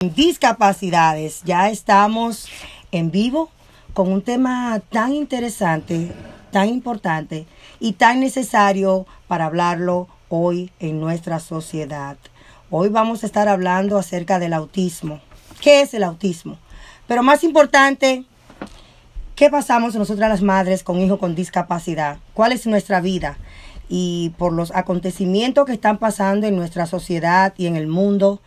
discapacidades. Ya estamos en vivo con un tema tan interesante, tan importante y tan necesario para hablarlo hoy en nuestra sociedad. Hoy vamos a estar hablando acerca del autismo. ¿Qué es el autismo? Pero más importante, ¿qué pasamos nosotras las madres con hijos con discapacidad? ¿Cuál es nuestra vida? Y por los acontecimientos que están pasando en nuestra sociedad y en el mundo,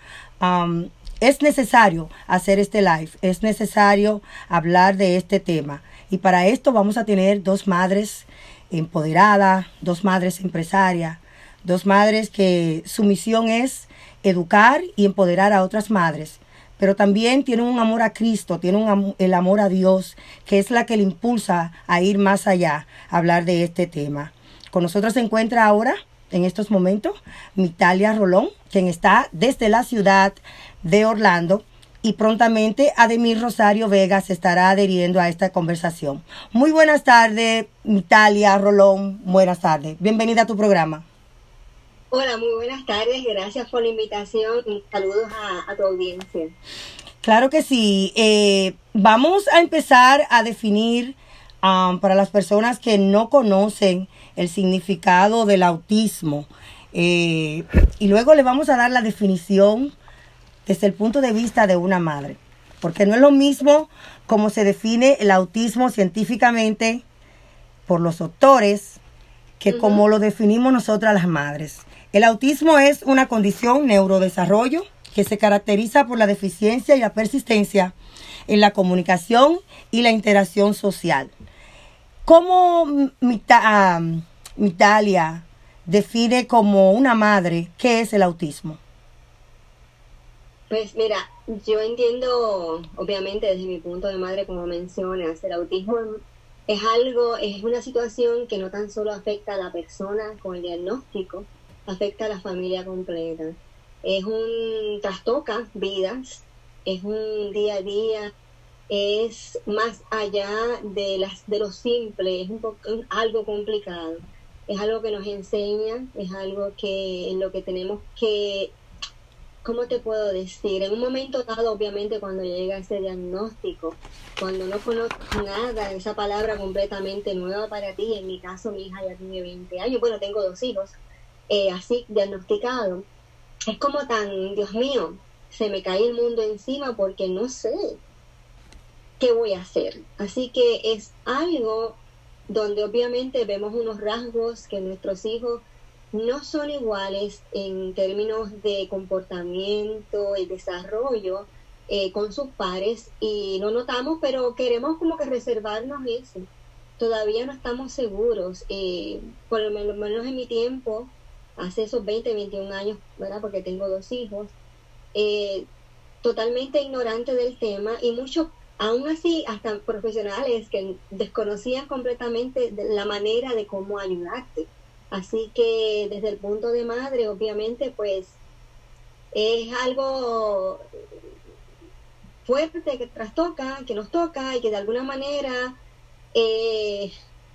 es necesario hacer este live, es necesario hablar de este tema. Y para esto vamos a tener dos madres empoderadas, dos madres empresarias, dos madres que su misión es educar y empoderar a otras madres pero también tienen un amor a Cristo, tienen el amor a Dios, que es la que le impulsa a ir más allá, a hablar de este tema. Con nosotros se encuentra ahora, en estos momentos, Mitalia Rolón, quien está desde la ciudad de Orlando y prontamente Ademir Rosario Vega se estará adheriendo a esta conversación. Muy buenas tardes, Italia Rolón, buenas tardes. Bienvenida a tu programa. Hola, muy buenas tardes, gracias por la invitación y saludos a, tu audiencia. Claro que sí. Eh, vamos a empezar a definir um, para las personas que no conocen el significado del autismo. Eh, y luego le vamos a dar la definición desde el punto de vista de una madre. Porque no es lo mismo como se define el autismo científicamente por los doctores que como lo definimos nosotras las madres. El autismo es una condición neurodesarrollo que se caracteriza por la deficiencia y la persistencia en la comunicación y la interacción social. ¿Cómo Mitalia define como una madre qué es el autismo? Pues mira, yo entiendo, obviamente desde mi punto de madre, como mencionas, el autismo es algo, es una situación que no tan solo afecta a la persona con el diagnóstico, afecta a la familia completa. Es un trastoca vidas, es un día a día, es más allá de las de lo simple, es un poco algo complicado. Es algo que nos enseña, es algo que en lo que tenemos que ¿cómo te puedo decir? En un momento dado, obviamente, cuando llega ese diagnóstico, cuando no conoces nada, esa palabra completamente nueva para ti, en mi caso mi hija ya tiene 20 años, bueno, tengo dos hijos, eh, así diagnosticado, es como tan, Dios mío, se me cae el mundo encima porque no sé qué voy a hacer. Así que es algo donde obviamente vemos unos rasgos que nuestros hijos no son iguales en términos de comportamiento y desarrollo eh, con sus pares y no notamos, pero queremos como que reservarnos eso. Todavía no estamos seguros, eh, por lo menos en mi tiempo, hace esos 20, 21 años, ¿verdad? Porque tengo dos hijos, eh, totalmente ignorante del tema y muchos, aún así, hasta profesionales que desconocían completamente la manera de cómo ayudarte Así que desde el punto de madre, obviamente, pues es algo fuerte que trastoca, que nos toca y que de alguna manera eh,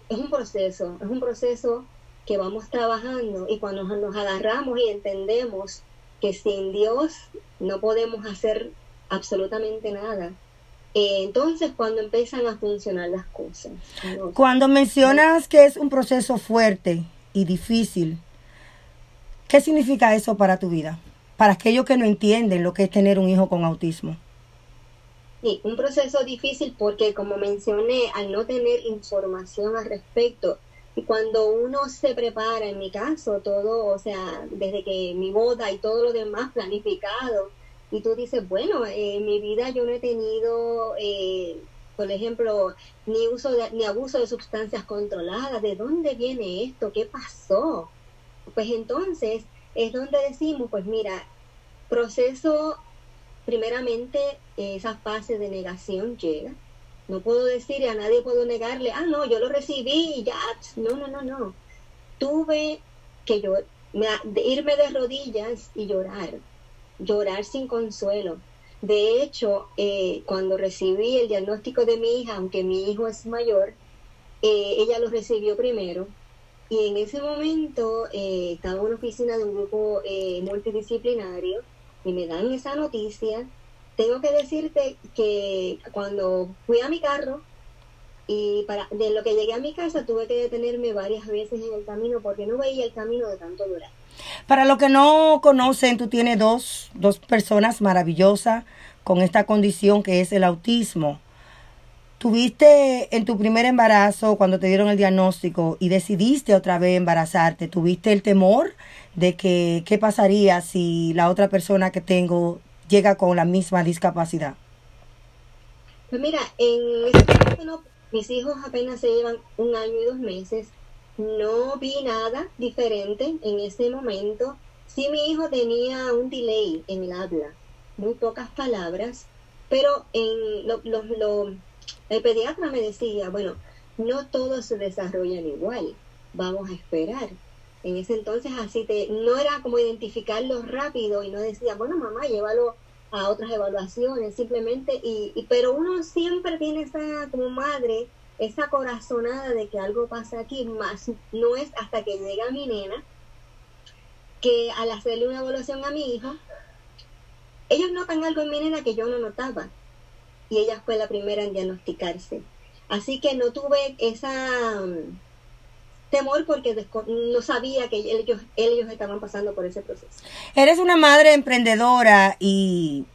es un proceso, es un proceso que vamos trabajando y cuando nos agarramos y entendemos que sin Dios no podemos hacer absolutamente nada. Eh, entonces, cuando empiezan a funcionar las cosas. Cuando mencionas que es un proceso fuerte, y difícil. ¿Qué significa eso para tu vida? Para aquellos que no entienden lo que es tener un hijo con autismo. Sí, un proceso difícil porque, como mencioné, al no tener información al respecto, y cuando uno se prepara, en mi caso, todo, o sea, desde que mi boda y todo lo demás planificado, y tú dices, bueno, en mi vida yo no he tenido eh, por ejemplo, ni uso ni abuso de sustancias controladas, ¿de dónde viene esto? ¿Qué pasó? Pues entonces es donde decimos, pues mira, proceso, primeramente esa fase de negación llega. No puedo decir a nadie puedo negarle, ah, no, yo lo recibí ya, no, no, no, no. Tuve que yo, irme de rodillas y llorar, llorar sin consuelo de hecho, eh, cuando recibí el diagnóstico de mi hija, aunque mi hijo es mayor, eh, ella lo recibió primero. Y en ese momento eh, estaba en una oficina de un grupo multidisciplinario y me dan esa noticia tengo que decirte que cuando fui a mi carro y para de lo que llegué a mi casa tuve que detenerme varias veces en el camino porque no veía el camino de tanto durar. Para los que no conocen, tú tienes dos, dos personas maravillosas con esta condición que es el autismo. Tuviste en tu primer embarazo, cuando te dieron el diagnóstico y decidiste otra vez embarazarte, ¿tuviste el temor de que qué pasaría si la otra persona que tengo llega con la misma discapacidad? Pues mira, en ese momento mis hijos apenas se llevan un año y dos meses. No vi nada diferente en ese momento. Sí, mi hijo tenía un delay en el habla, muy pocas palabras, pero en lo, lo, el pediatra me decía, bueno, no todos se desarrollan igual, vamos a esperar. En ese entonces así te, no era como identificarlo rápido y no decía, bueno mamá, llévalo a otras evaluaciones, simplemente, y, pero uno siempre tiene esa, como madre, esa corazonada de que algo pasa aquí, más no es hasta que llega mi nena, que al hacerle una evaluación a mi hijo, ellos notan algo en mi nena que yo no notaba, y ella fue la primera en diagnosticarse. Así que no tuve esa mm, temor porque no sabía que ellos, ellos estaban pasando por ese proceso. Eres una madre emprendedora y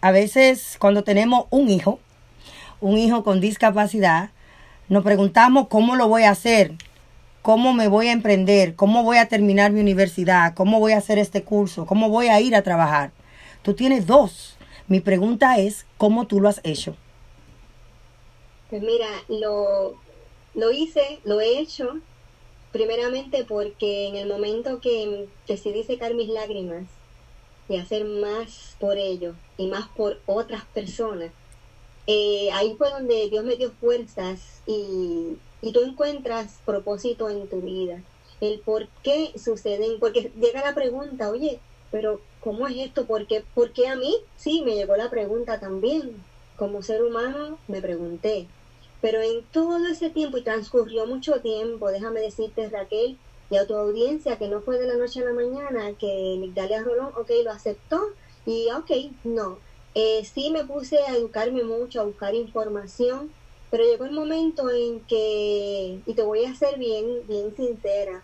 a veces cuando tenemos un hijo, un hijo con discapacidad, nos preguntamos cómo lo voy a hacer, cómo me voy a emprender, cómo voy a terminar mi universidad, cómo voy a hacer este curso, cómo voy a ir a trabajar. Tú tienes dos. Mi pregunta es, ¿cómo tú lo has hecho? Pues mira, lo, lo hice, lo he hecho Primeramente porque en el momento que decidí secar mis lágrimas y hacer más por ellos y más por otras personas, eh, ahí fue donde Dios me dio fuerzas y, y tú encuentras propósito en tu vida. El por qué suceden, porque llega la pregunta, oye, pero ¿cómo es esto? ¿Por qué, ¿Por qué a mí? Sí, me llegó la pregunta también. Como ser humano me pregunté, pero en todo ese tiempo, y transcurrió mucho tiempo, déjame decirte Raquel, y a tu audiencia, que no fue de la noche a la mañana, que Migdalia Rolón, ok, lo aceptó, y ok, no. Eh, sí me puse a educarme mucho, a buscar información, pero llegó el momento en que, y te voy a ser bien, bien sincera,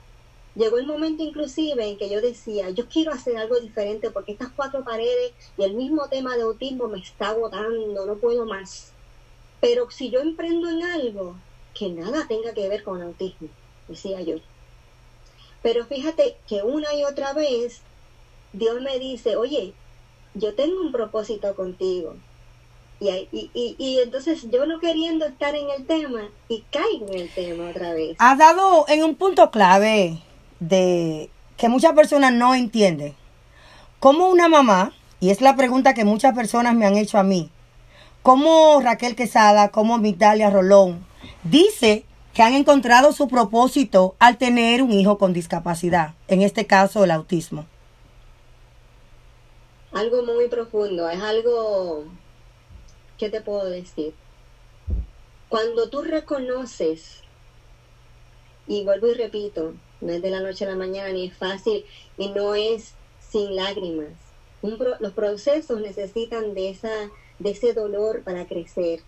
llegó el momento inclusive en que yo decía, yo quiero hacer algo diferente porque estas cuatro paredes y el mismo tema de autismo me está agotando, no puedo más. Pero si yo emprendo en algo que nada tenga que ver con autismo, decía yo. Pero fíjate que una y otra vez Dios me dice, oye, yo tengo un propósito contigo. Y, y, y, entonces yo no queriendo estar en el tema y caigo en el tema otra vez. Has dado en un punto clave de que muchas personas no entienden. Como una mamá, y es la pregunta que muchas personas me han hecho a mí, como Raquel Quesada, como Migdalia Rolón, dice que han encontrado su propósito al tener un hijo con discapacidad, en este caso el autismo. Algo muy profundo, es algo, ¿qué te puedo decir? Cuando tú reconoces, y vuelvo y repito, no es de la noche a la mañana, ni es fácil, y no es sin lágrimas. los procesos necesitan de esa de ese dolor para crecer.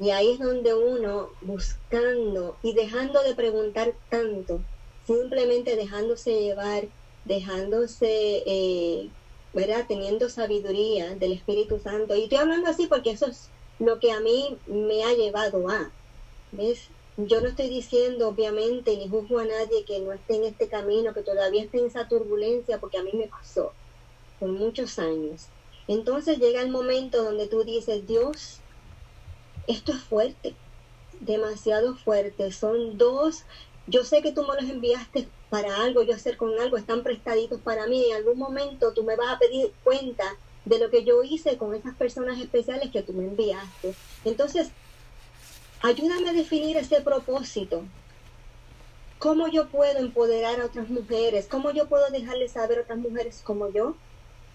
Y ahí es donde uno, buscando y dejando de preguntar tanto, simplemente dejándose llevar, dejándose, eh, ¿verdad? Teniendo sabiduría del Espíritu Santo. Y estoy hablando así porque eso es lo que a mí me ha llevado a, ¿ves? Yo no estoy diciendo, obviamente, ni juzgo a nadie que no esté en este camino, que todavía esté en esa turbulencia, porque a mí me pasó por muchos años. Entonces llega el momento donde tú dices, Dios, esto es fuerte, demasiado fuerte. Son dos, yo sé que tú me los enviaste para algo, yo hacer con algo, están prestaditos para mí. En algún momento tú me vas a pedir cuenta de lo que yo hice con esas personas especiales que tú me enviaste. Entonces, ayúdame a definir ese propósito. ¿Cómo yo puedo empoderar a otras mujeres? ¿Cómo yo puedo dejarles saber a otras mujeres como yo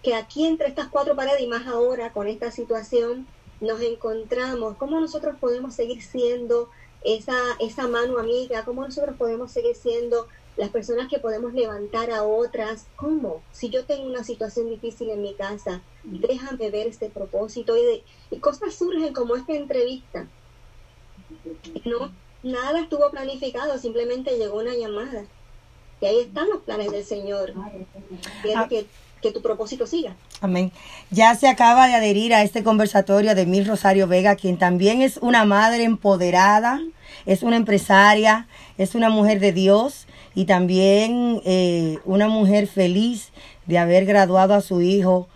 que aquí entre estas cuatro paredes y más ahora con esta situación nos encontramos, cómo nosotros podemos seguir siendo esa, esa mano amiga, cómo nosotros podemos seguir siendo las personas que podemos levantar a otras, ¿cómo? Si yo tengo una situación difícil en mi casa, déjame ver este propósito y, y cosas surgen como esta entrevista. No, nada estuvo planificado, simplemente llegó una llamada. Y ahí están los planes del Señor. Quiero ah. que, que tu propósito siga. Amén. Ya se acaba de adherir a este conversatorio de Mil Rosario Vega, quien también es una madre empoderada, es una empresaria, es una mujer de Dios y también eh, una mujer feliz de haber graduado a su hijo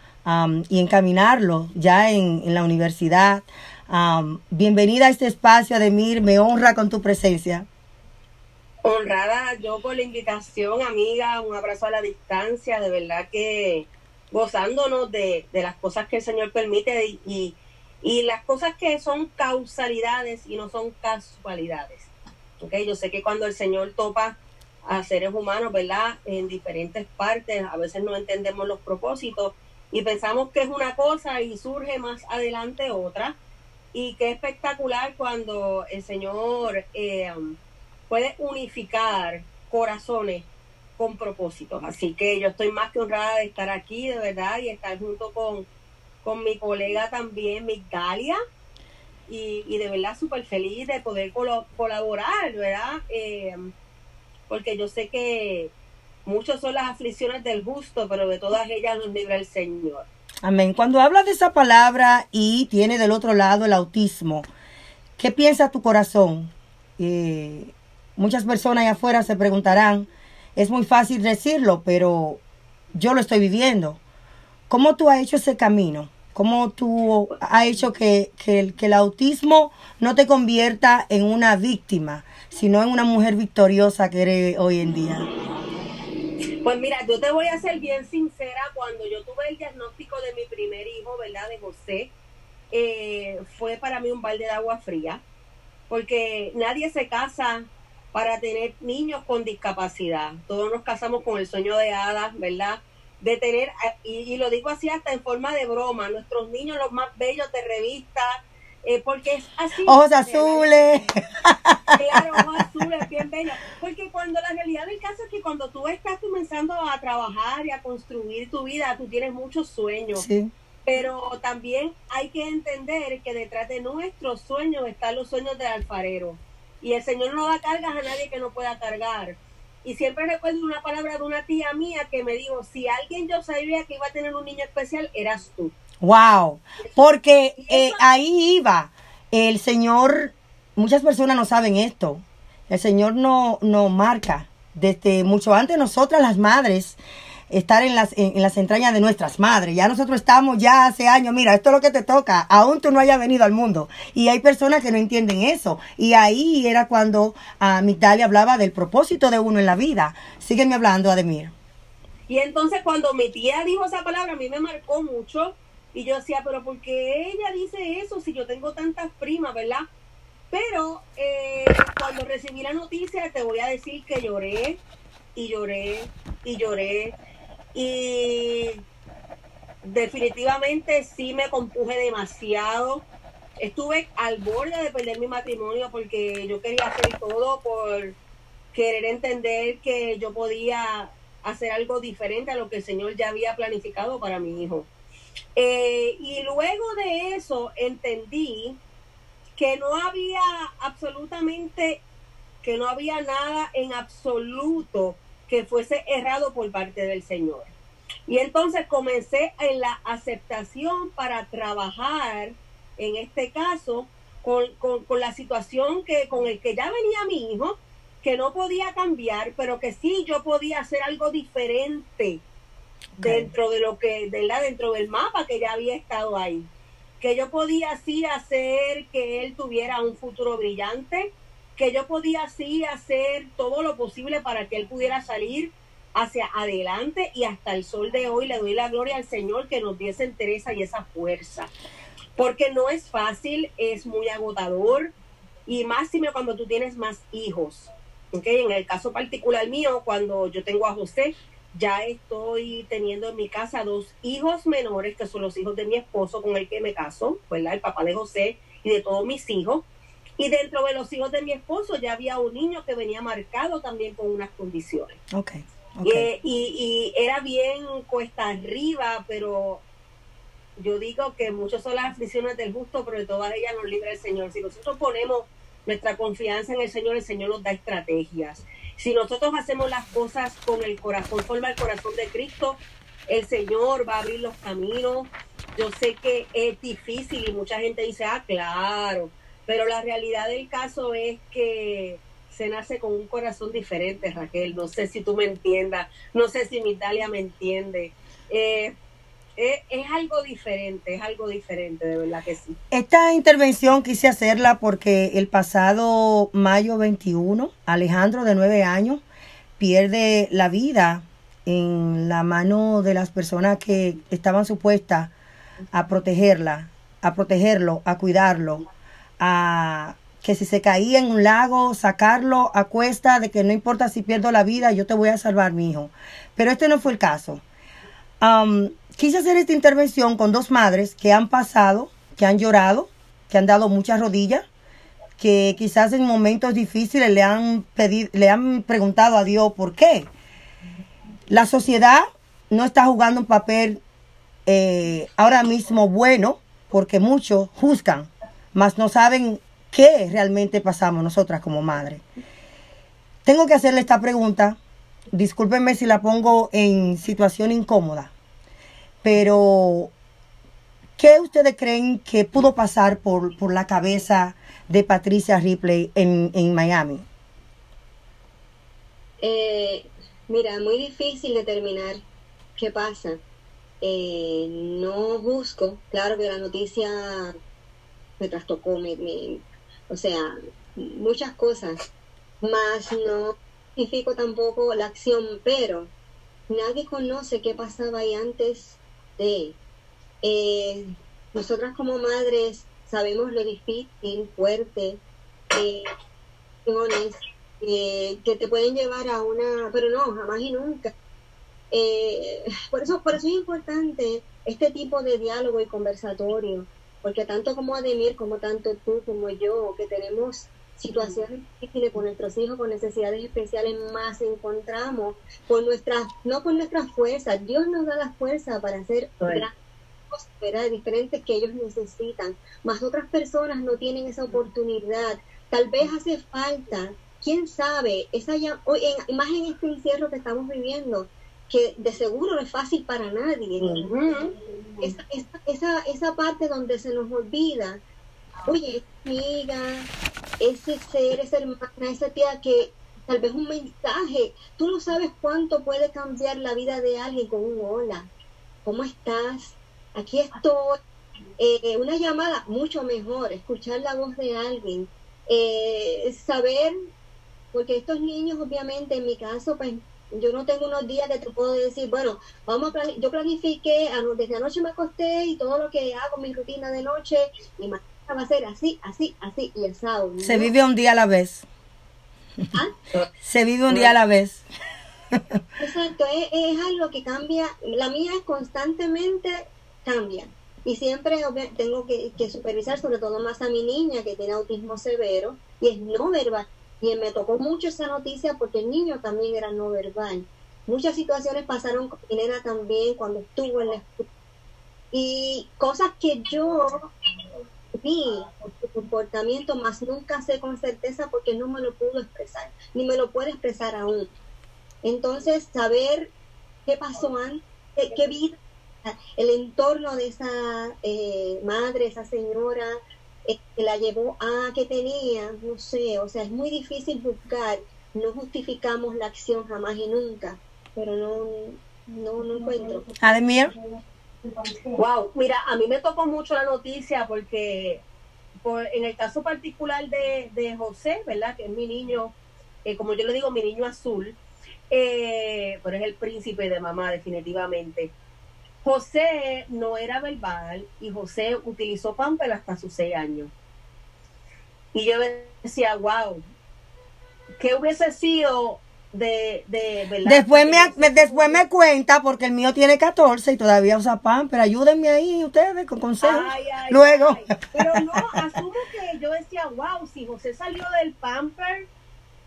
y encaminarlo ya en, la universidad. bienvenida a este espacio, Ademir, me honra con tu presencia. Honrada yo por la invitación, amiga, un abrazo a la distancia, de verdad que gozándonos de, las cosas que el Señor permite y, y, las cosas que son causalidades y no son casualidades. Okay, yo sé que cuando el Señor topa a seres humanos, ¿verdad? En diferentes partes, a veces no entendemos los propósitos y pensamos que es una cosa y surge más adelante otra. Y qué espectacular cuando el Señor eh, puede unificar corazones con propósitos. Así que yo estoy más que honrada de estar aquí, de verdad, y estar junto con, con mi colega también, Migdalia, y, y de verdad súper feliz de poder colaborar, ¿verdad? Eh, porque yo sé que muchas son las aflicciones del justo, pero de todas ellas nos libra el Señor. Amén. Cuando hablas de esa palabra y tiene del otro lado el autismo, ¿qué piensa tu corazón? Eh, muchas personas allá afuera se preguntarán, es muy fácil decirlo, pero yo lo estoy viviendo. ¿Cómo tú has hecho ese camino? ¿Cómo tú has hecho que, que, el autismo no te convierta en una víctima, sino en una mujer victoriosa que eres hoy en día? Pues mira, yo te voy a ser bien sincera, cuando yo tuve el diagnóstico de mi primer hijo, ¿verdad? De José, eh, fue para mí un balde de agua fría, porque nadie se casa para tener niños con discapacidad. Todos nos casamos con el sueño de hadas, ¿verdad? De tener, y, y lo digo así hasta en forma de broma, nuestros niños los más bellos de revistas, eh, porque es así. Ojos azules. Claro, ojos azules, bien bello. Porque cuando la realidad del caso es que cuando tú estás comenzando a trabajar y a construir tu vida, tú tienes muchos sueños. Sí. Pero también hay que entender que detrás de nuestros sueños están los sueños del alfarero. Y el Señor no da cargas a nadie que no pueda cargar. Y siempre recuerdo una palabra de una tía mía que me dijo, si alguien yo sabía que iba a tener un niño especial, eras tú. Wow, porque eh, ahí iba el Señor, muchas personas no saben esto, el Señor no nos marca desde mucho antes nosotras las madres estar en las, en, las entrañas de nuestras madres. Ya nosotros estamos ya hace años, mira, esto es lo que te toca, aún tú no hayas venido al mundo. Y hay personas que no entienden eso. Y ahí era cuando a Migdalia hablaba del propósito de uno en la vida. Sígueme hablando, Ademir. Y entonces cuando mi tía dijo esa palabra, a mí me marcó mucho y yo decía, pero ¿por qué ella dice eso si yo tengo tantas primas, verdad? Pero eh, cuando recibí la noticia, te voy a decir que lloré y lloré y lloré. Y definitivamente sí me compuje demasiado. Estuve al borde de perder mi matrimonio porque yo quería hacer todo por querer entender que yo podía hacer algo diferente a lo que el Señor ya había planificado para mi hijo. Eh, y luego de eso entendí que no había absolutamente, que no había nada en absoluto que fuese errado por parte del Señor. Y entonces comencé en la aceptación para trabajar, en este caso, con, con, la situación que, con el que ya venía mi hijo, que no podía cambiar, pero que sí yo podía hacer algo diferente dentro de lo que, ¿verdad? Dentro del mapa que ya había estado ahí. Que yo podía así hacer que él tuviera un futuro brillante, que yo podía así hacer todo lo posible para que él pudiera salir hacia adelante y hasta el sol de hoy le doy la gloria al Señor que nos diese entereza y esa fuerza. Porque no es fácil, es muy agotador y más cuando tú tienes más hijos. ¿okay? En el caso particular mío, cuando yo tengo a José, ya estoy teniendo en mi casa dos hijos menores, que son los hijos de mi esposo con el que me caso. El papá de José y de todos mis hijos. Y dentro de los hijos de mi esposo ya había un niño que venía marcado también con unas condiciones. Okay. okay. y, y, era bien cuesta arriba, pero yo digo que muchas son las aflicciones del justo, pero de todas ellas nos libra el Señor. Si nosotros ponemos nuestra confianza en el Señor, el Señor nos da estrategias. Si nosotros hacemos las cosas con el corazón, forma el corazón de Cristo, el Señor va a abrir los caminos. Yo sé que es difícil y mucha gente dice, ah, claro, pero la realidad del caso es que se nace con un corazón diferente, Raquel. No sé si tú me entiendas, no sé si mi Italia me entiende. Eh, es, es, algo diferente, es algo diferente, de verdad que sí. Esta intervención quise hacerla porque el pasado mayo 21, Alejandro, de nueve años, pierde la vida en la mano de las personas que estaban supuestas a protegerla, a protegerlo, a cuidarlo, a que si se caía en un lago, sacarlo a cuesta de que no importa si pierdo la vida, yo te voy a salvar, mi hijo. Pero este no fue el caso. Quise hacer esta intervención con dos madres que han pasado, que han llorado, que han dado muchas rodillas, que quizás en momentos difíciles le han pedido, le han preguntado a Dios por qué. La sociedad no está jugando un papel eh, ahora mismo bueno, porque muchos juzgan, mas no saben qué realmente pasamos nosotras como madres. Tengo que hacerle esta pregunta, discúlpenme si la pongo en situación incómoda, pero ¿qué ustedes creen que pudo pasar por, por la cabeza de Patricia Ripley en, en Miami? Eh, mira, muy difícil determinar qué pasa. Eh, no busco, claro que la noticia me trastocó, me, o sea, muchas cosas, más no significo tampoco la acción, pero nadie conoce qué pasaba ahí antes de. Eh, nosotras como madres sabemos lo difícil, fuerte, eh, eh, que te pueden llevar a una, pero no, jamás y nunca. Eh, por eso, por eso es importante este tipo de diálogo y conversatorio, porque tanto como Ademir, como tanto tú, como yo, que tenemos situaciones difíciles con nuestros hijos con necesidades especiales, más encontramos con nuestras, no con nuestras fuerzas, Dios nos da la fuerza para hacer grandes cosas diferentes que ellos necesitan, más otras personas no tienen esa oportunidad, tal vez hace falta, quién sabe, esa ya, hoy en, más en este encierro que estamos viviendo, que de seguro no es fácil para nadie. esa, esa, esa, parte donde se nos olvida, oye, amiga, ese ser, esa hermana, esa tía que tal vez un mensaje, tú no sabes cuánto puede cambiar la vida de alguien con un hola, ¿cómo estás? Aquí estoy. Eh, una llamada mucho mejor, escuchar la voz de alguien, eh, saber, porque estos niños obviamente en mi caso pues yo no tengo unos días que te puedo decir, bueno, vamos a yo planifiqué, desde anoche me acosté y todo lo que hago, mi rutina de noche, mi mañana va a ser así, así, así, y el sábado. Se vive un día a la vez. ¿Ah? Se vive un día a la vez. Exacto, es, es, algo que cambia, la mía es constantemente cambia. Y siempre tengo que, que supervisar, sobre todo más a mi niña que tiene autismo severo y es no verbal y me tocó mucho esa noticia porque el niño también era no verbal. Muchas situaciones pasaron con mi nena también cuando estuvo en la escuela. Y cosas que yo vi por su comportamiento, más nunca sé con certeza porque no me lo pudo expresar, ni me lo puede expresar aún. Entonces, saber qué pasó antes, qué, vida, el entorno de esa eh, madre, esa señora, que la llevó a que tenía, no sé, o sea, es muy difícil buscar, no justificamos la acción jamás y nunca, pero no, no, no encuentro. Ademir. Wow, mira, a mí me tocó mucho la noticia porque por, en el caso particular de, de José, ¿verdad? Que es mi niño, eh, como yo le digo, mi niño azul, eh, pero es el príncipe de mamá definitivamente. José no era verbal y José utilizó Pamper hasta sus seis años. Y yo decía, wow, ¿qué hubiese sido de, de ¿verdad? Después me, después me cuenta, porque el mío tiene 14 y todavía usa pan, pero ayúdenme ahí ustedes con consejos. Ay, ay, Luego. ay. Pero no, asumo que yo decía, wow, si José salió del pamper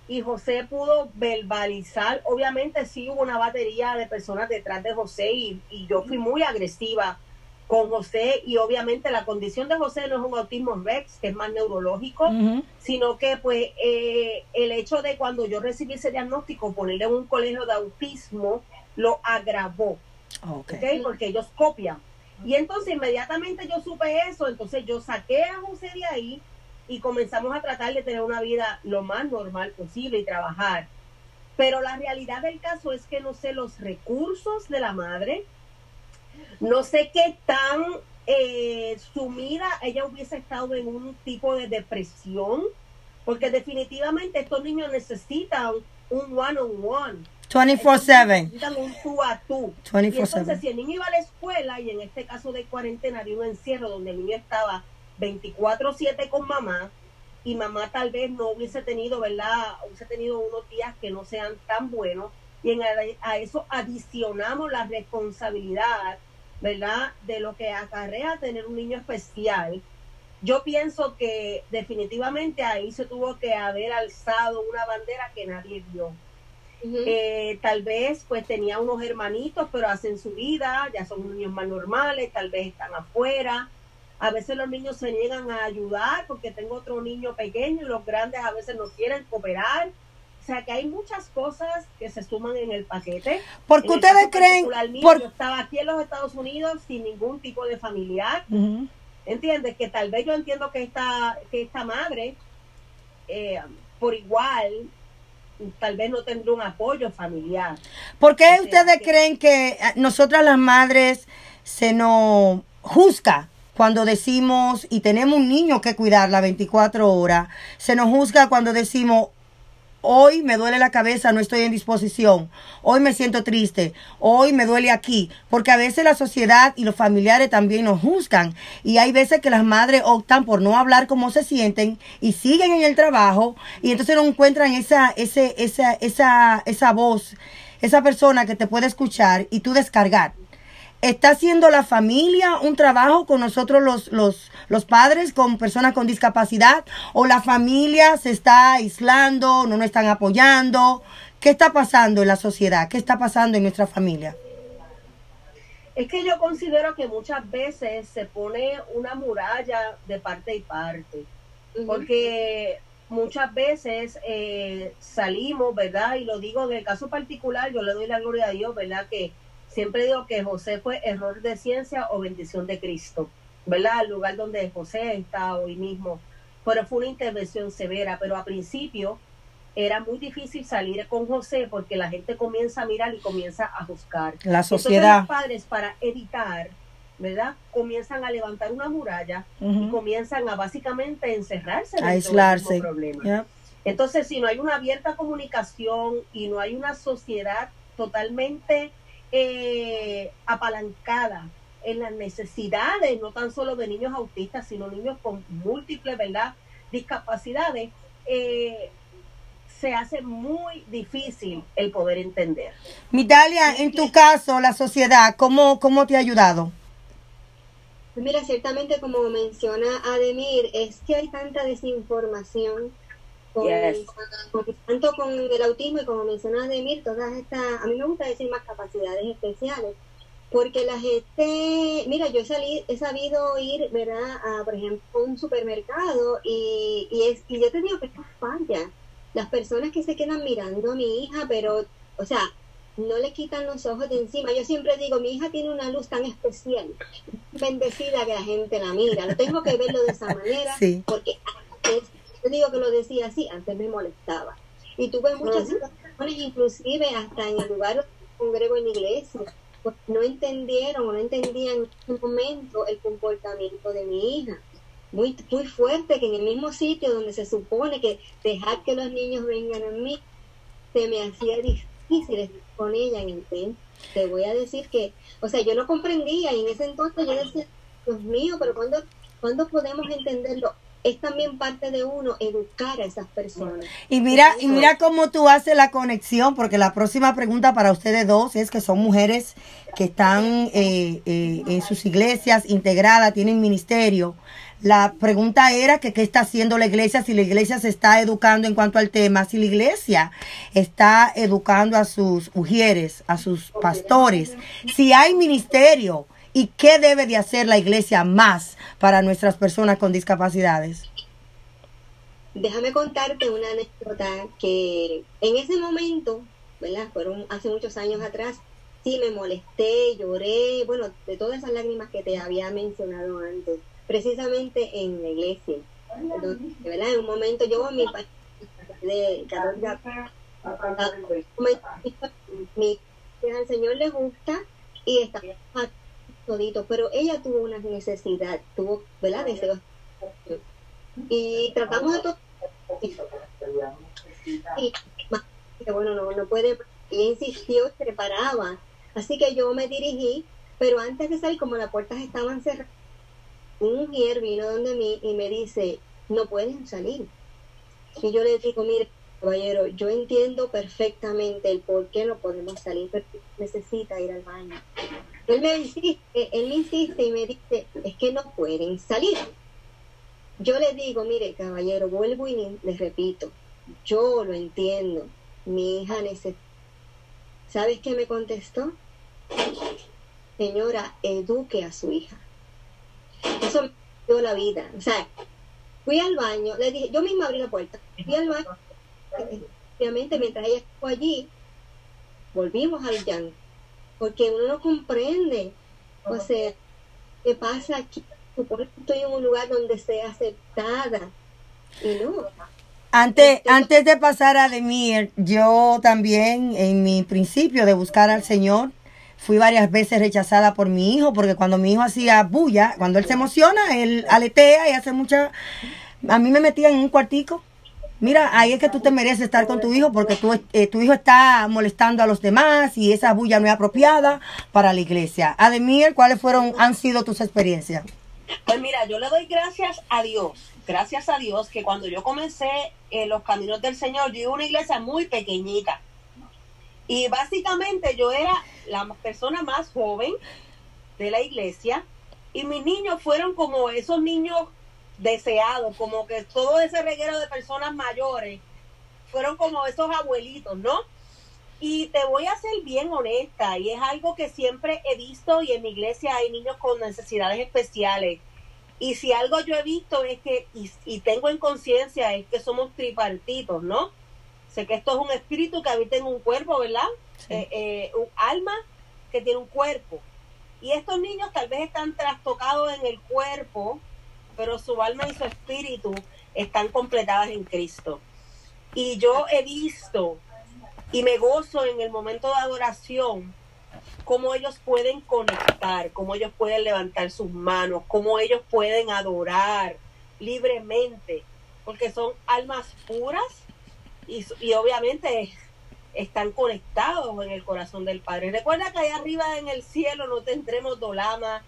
y José pudo verbalizar, obviamente sí hubo una batería de personas detrás de José y, y yo fui muy agresiva con José y obviamente la condición de José no es un autismo rex, que es más neurológico, sino que pues eh, el hecho de cuando yo recibí ese diagnóstico, ponerle en un colegio de autismo, lo agravó. Ok. ¿ok? Porque ellos copian. Y entonces inmediatamente yo supe eso, entonces yo saqué a José de ahí y comenzamos a tratar de tener una vida lo más normal posible y trabajar. Pero la realidad del caso es que no sé los recursos de la madre, no sé qué tan eh, sumida ella hubiese estado en un tipo de depresión, porque definitivamente estos niños necesitan un one-on-one. 24-7. Necesitan un tú a tú. Y entonces, 24-7. si el niño iba a la escuela, y en este caso de cuarentena había un encierro donde el niño estaba 24-7 con mamá, y mamá tal vez no hubiese tenido, ¿verdad? Hubiese tenido unos días que no sean tan buenos, y en, a eso adicionamos la responsabilidad, ¿verdad? De lo que acarrea tener un niño especial. Yo pienso que definitivamente ahí se tuvo que haber alzado una bandera que nadie vio. Eh, tal vez pues tenía unos hermanitos, pero hacen su vida, ya son niños más normales, tal vez están afuera. A veces los niños se niegan a ayudar porque tengo otro niño pequeño y los grandes a veces no quieren cooperar. O sea que hay muchas cosas que se suman en el paquete. Porque ustedes creen, mío, por- yo estaba aquí en los Estados Unidos sin ningún tipo de familiar. Ujú. ¿Entiendes? Que tal vez yo entiendo que esta, que esta madre, eh, por igual, tal vez no tendrá un apoyo familiar. ¿Por qué O sea, ustedes que- creen que eh, nosotras las madres se nos juzga cuando decimos y tenemos un niño que cuidar las 24 horas? Se nos juzga cuando decimos hoy me duele la cabeza, no estoy en disposición, hoy me siento triste, hoy me duele aquí, porque a veces la sociedad y los familiares también nos juzgan y hay veces que las madres optan por no hablar cómo se sienten y siguen en el trabajo y entonces no encuentran esa, ese, esa, esa, esa voz, esa persona que te puede escuchar y tú descargar. ¿Está haciendo la familia un trabajo con nosotros los, los, los padres, con personas con discapacidad? ¿O la familia se está aislando, no nos están apoyando? ¿Qué está pasando en la sociedad? ¿Qué está pasando en nuestra familia? Es que yo considero que muchas veces se pone una muralla de parte y parte, porque muchas veces eh, salimos, ¿verdad? Y lo digo en el caso particular, yo le doy la gloria a Dios, ¿verdad? Que siempre digo que José fue error de ciencia o bendición de Cristo, ¿verdad? El lugar donde José está hoy mismo. Pero fue una intervención severa, pero a principio era muy difícil salir con José porque la gente comienza a mirar y comienza a juzgar. La Entonces sociedad. los padres para evitar, ¿verdad? Comienzan a levantar una muralla y comienzan a básicamente encerrarse del Aislarse. problema. Ya. Entonces, si no hay una abierta comunicación y no hay una sociedad totalmente eh, apalancada en las necesidades, no tan solo de niños autistas, sino niños con múltiples, ¿verdad?, discapacidades, eh, se hace muy difícil el poder entender. Mitalia, en tu caso, la sociedad, ¿cómo, cómo te ha ayudado? Pues Mira, ciertamente como menciona Ademir, es que hay tanta desinformación, con, Yes. con- tanto con el autismo y como menciona Ademir, todas estas, a mí me gusta decir más capacidades especiales, porque la gente, mira, yo salí, he sabido ir, ¿verdad?, a, por ejemplo, un supermercado y, y, es, y yo te digo que esto falla. Las personas que se quedan mirando a mi hija, pero, o sea, no le quitan los ojos de encima. Yo siempre digo, mi hija tiene una luz tan especial, bendecida que la gente la mira. No tengo que verlo de esa manera, Sí. porque antes, yo digo que lo decía así, antes me molestaba. Y tuve muchas situaciones, inclusive hasta en el lugar donde congrego en la iglesia, pues no entendieron o no entendían en ese momento el comportamiento de mi hija. Muy, muy fuerte que en el mismo sitio donde se supone que dejar que los niños vengan a mí, se me hacía difícil estar con ella en el templo. Te voy a decir que, o sea, yo no comprendía y en ese entonces yo decía, Dios mío, pero ¿cuándo, ¿cuándo podemos entenderlo? Es también parte de uno educar a esas personas. Y mira, y mira cómo tú haces la conexión, porque la próxima pregunta para ustedes dos es que son mujeres que están eh, eh, en sus iglesias integradas, tienen ministerio. La pregunta era que qué está haciendo la iglesia, si la iglesia se está educando en cuanto al tema, si la iglesia está educando a sus mujeres, a sus pastores, si hay ministerio y qué debe de hacer la iglesia más para nuestras personas con discapacidades. Déjame contarte una anécdota que en ese momento, ¿verdad? Fueron hace muchos años atrás, sí me molesté, lloré, bueno, de todas esas lágrimas que te había mencionado antes precisamente en la iglesia. ¿verdad? En un momento yo mi de mi al Señor le gusta y está todito, pero ella tuvo una necesidad, tuvo, ¿verdad? Y tratamos de todo. Y bueno, no, no puede, y insistió, se preparaba. Así que yo me dirigí, pero antes de salir, como las puertas estaban cerradas, un mujer vino donde mí y me dice, no pueden salir. Y yo le digo, mire, caballero, yo entiendo perfectamente el por qué no podemos salir, pero necesita ir al baño. Él me insiste, él insiste y me dice, es que no pueden salir. Yo le digo, mire, caballero, vuelvo y le repito, yo lo entiendo, mi hija necesita. ¿Sabes qué me contestó? Señora, eduque a su hija. Eso me dio la vida. O sea, fui al baño, le dije, yo misma abrí la puerta, fui al baño, obviamente mientras ella estuvo allí, volvimos al llanto, porque uno no comprende, o sea, ¿qué pasa aquí? estoy en un lugar donde sea aceptada, y no. Antes, antes de pasar a Demir, yo también en mi principio de buscar al Señor, Fui varias veces rechazada por mi hijo, porque cuando mi hijo hacía bulla, cuando él se emociona, él aletea y hace mucha... A mí me metían en un cuartico. Mira, ahí es que tú te mereces estar con tu hijo porque tu, eh, tu hijo está molestando a los demás y esa bulla no es apropiada para la iglesia. Ademir, ¿cuáles fueron, han sido tus experiencias? Pues mira, yo le doy gracias a Dios, gracias a Dios que cuando yo comencé en los caminos del Señor, yo iba a una iglesia muy pequeñita. Y básicamente yo era la persona más joven de la iglesia y mis niños fueron como esos niños deseados, como que todo ese reguero de personas mayores fueron como esos abuelitos, ¿no? Y te voy a ser bien honesta, y es algo que siempre he visto, y en mi iglesia hay niños con necesidades especiales. Y si algo yo he visto es que, y, y tengo en conciencia, es que somos tripartitos, ¿no? Sé que esto es un espíritu que habita en un cuerpo, ¿verdad? Eh, eh, un alma que tiene un cuerpo. Y estos niños tal vez están trastocados en el cuerpo, pero su alma y su espíritu están completadas en Cristo. Y yo he visto y me gozo en el momento de adoración cómo ellos pueden conectar, cómo ellos pueden levantar sus manos, cómo ellos pueden adorar libremente, porque son almas puras y, obviamente están conectados en el corazón del Padre. Recuerda que allá arriba en el cielo no tendremos dolama,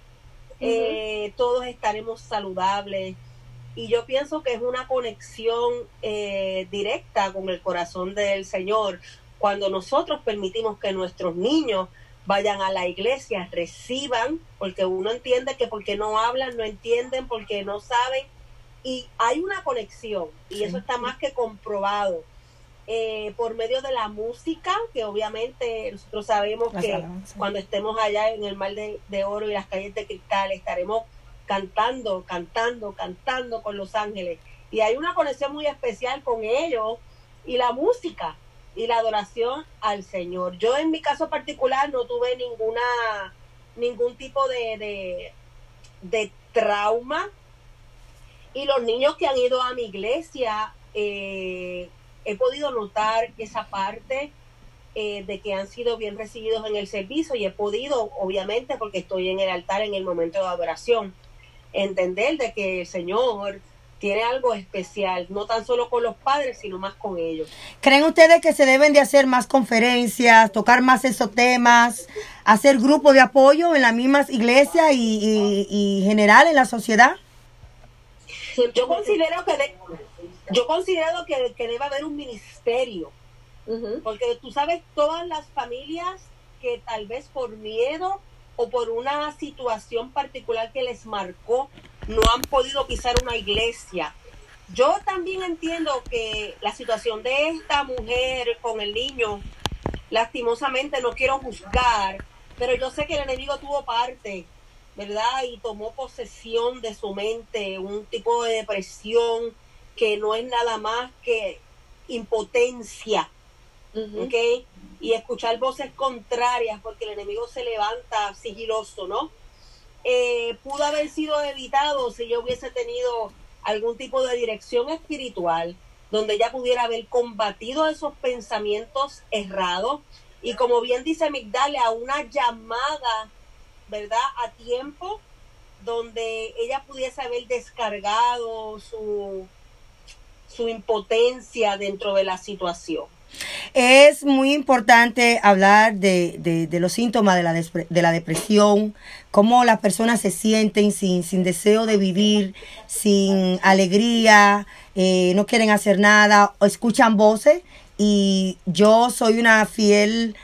eh, todos estaremos saludables. Y yo pienso que es una conexión eh, directa con el corazón del Señor cuando nosotros permitimos que nuestros niños vayan a la iglesia, reciban, porque uno entiende que porque no hablan, no entienden, porque no saben, y hay una conexión, y eso está más que comprobado eh, por medio de la música, que obviamente nosotros sabemos que cuando estemos allá en el mar de, oro y las calles de cristal estaremos cantando, cantando, cantando con los ángeles. Y hay una conexión muy especial con ellos y la música y la adoración al Señor. Yo en mi caso particular no tuve ninguna ningún tipo de, de, de trauma y los niños que han ido a mi iglesia eh, he podido notar esa parte eh, de que han sido bien recibidos en el servicio y he podido, obviamente, porque estoy en el altar en el momento de adoración, entender de que el Señor tiene algo especial, no tan solo con los padres, sino más con ellos. ¿Creen ustedes que se deben de hacer más conferencias, tocar más esos temas, hacer grupos de apoyo en las mismas iglesias y, y general en la sociedad? yo considero que yo considero que, que, debe haber un ministerio porque tú sabes todas las familias que tal vez por miedo o por una situación particular que les marcó no han podido pisar una iglesia yo también entiendo que la situación de esta mujer con el niño, lastimosamente no quiero juzgar, pero yo sé que el enemigo tuvo parte, ¿verdad? Y tomó posesión de su mente, un tipo de depresión que no es nada más que impotencia, ¿ok? Y escuchar voces contrarias porque el enemigo se levanta sigiloso, ¿no? Eh, pudo haber sido evitado si yo hubiese tenido algún tipo de dirección espiritual donde ella pudiera haber combatido esos pensamientos errados y como bien dice Migdalia, una llamada, ¿verdad? A tiempo donde ella pudiese haber descargado su, su impotencia dentro de la situación. Es muy importante hablar de, de, los síntomas de la, de la depresión, cómo las personas se sienten sin, sin deseo de vivir, sin alegría, eh, no quieren hacer nada, escuchan voces. Y yo soy una fiel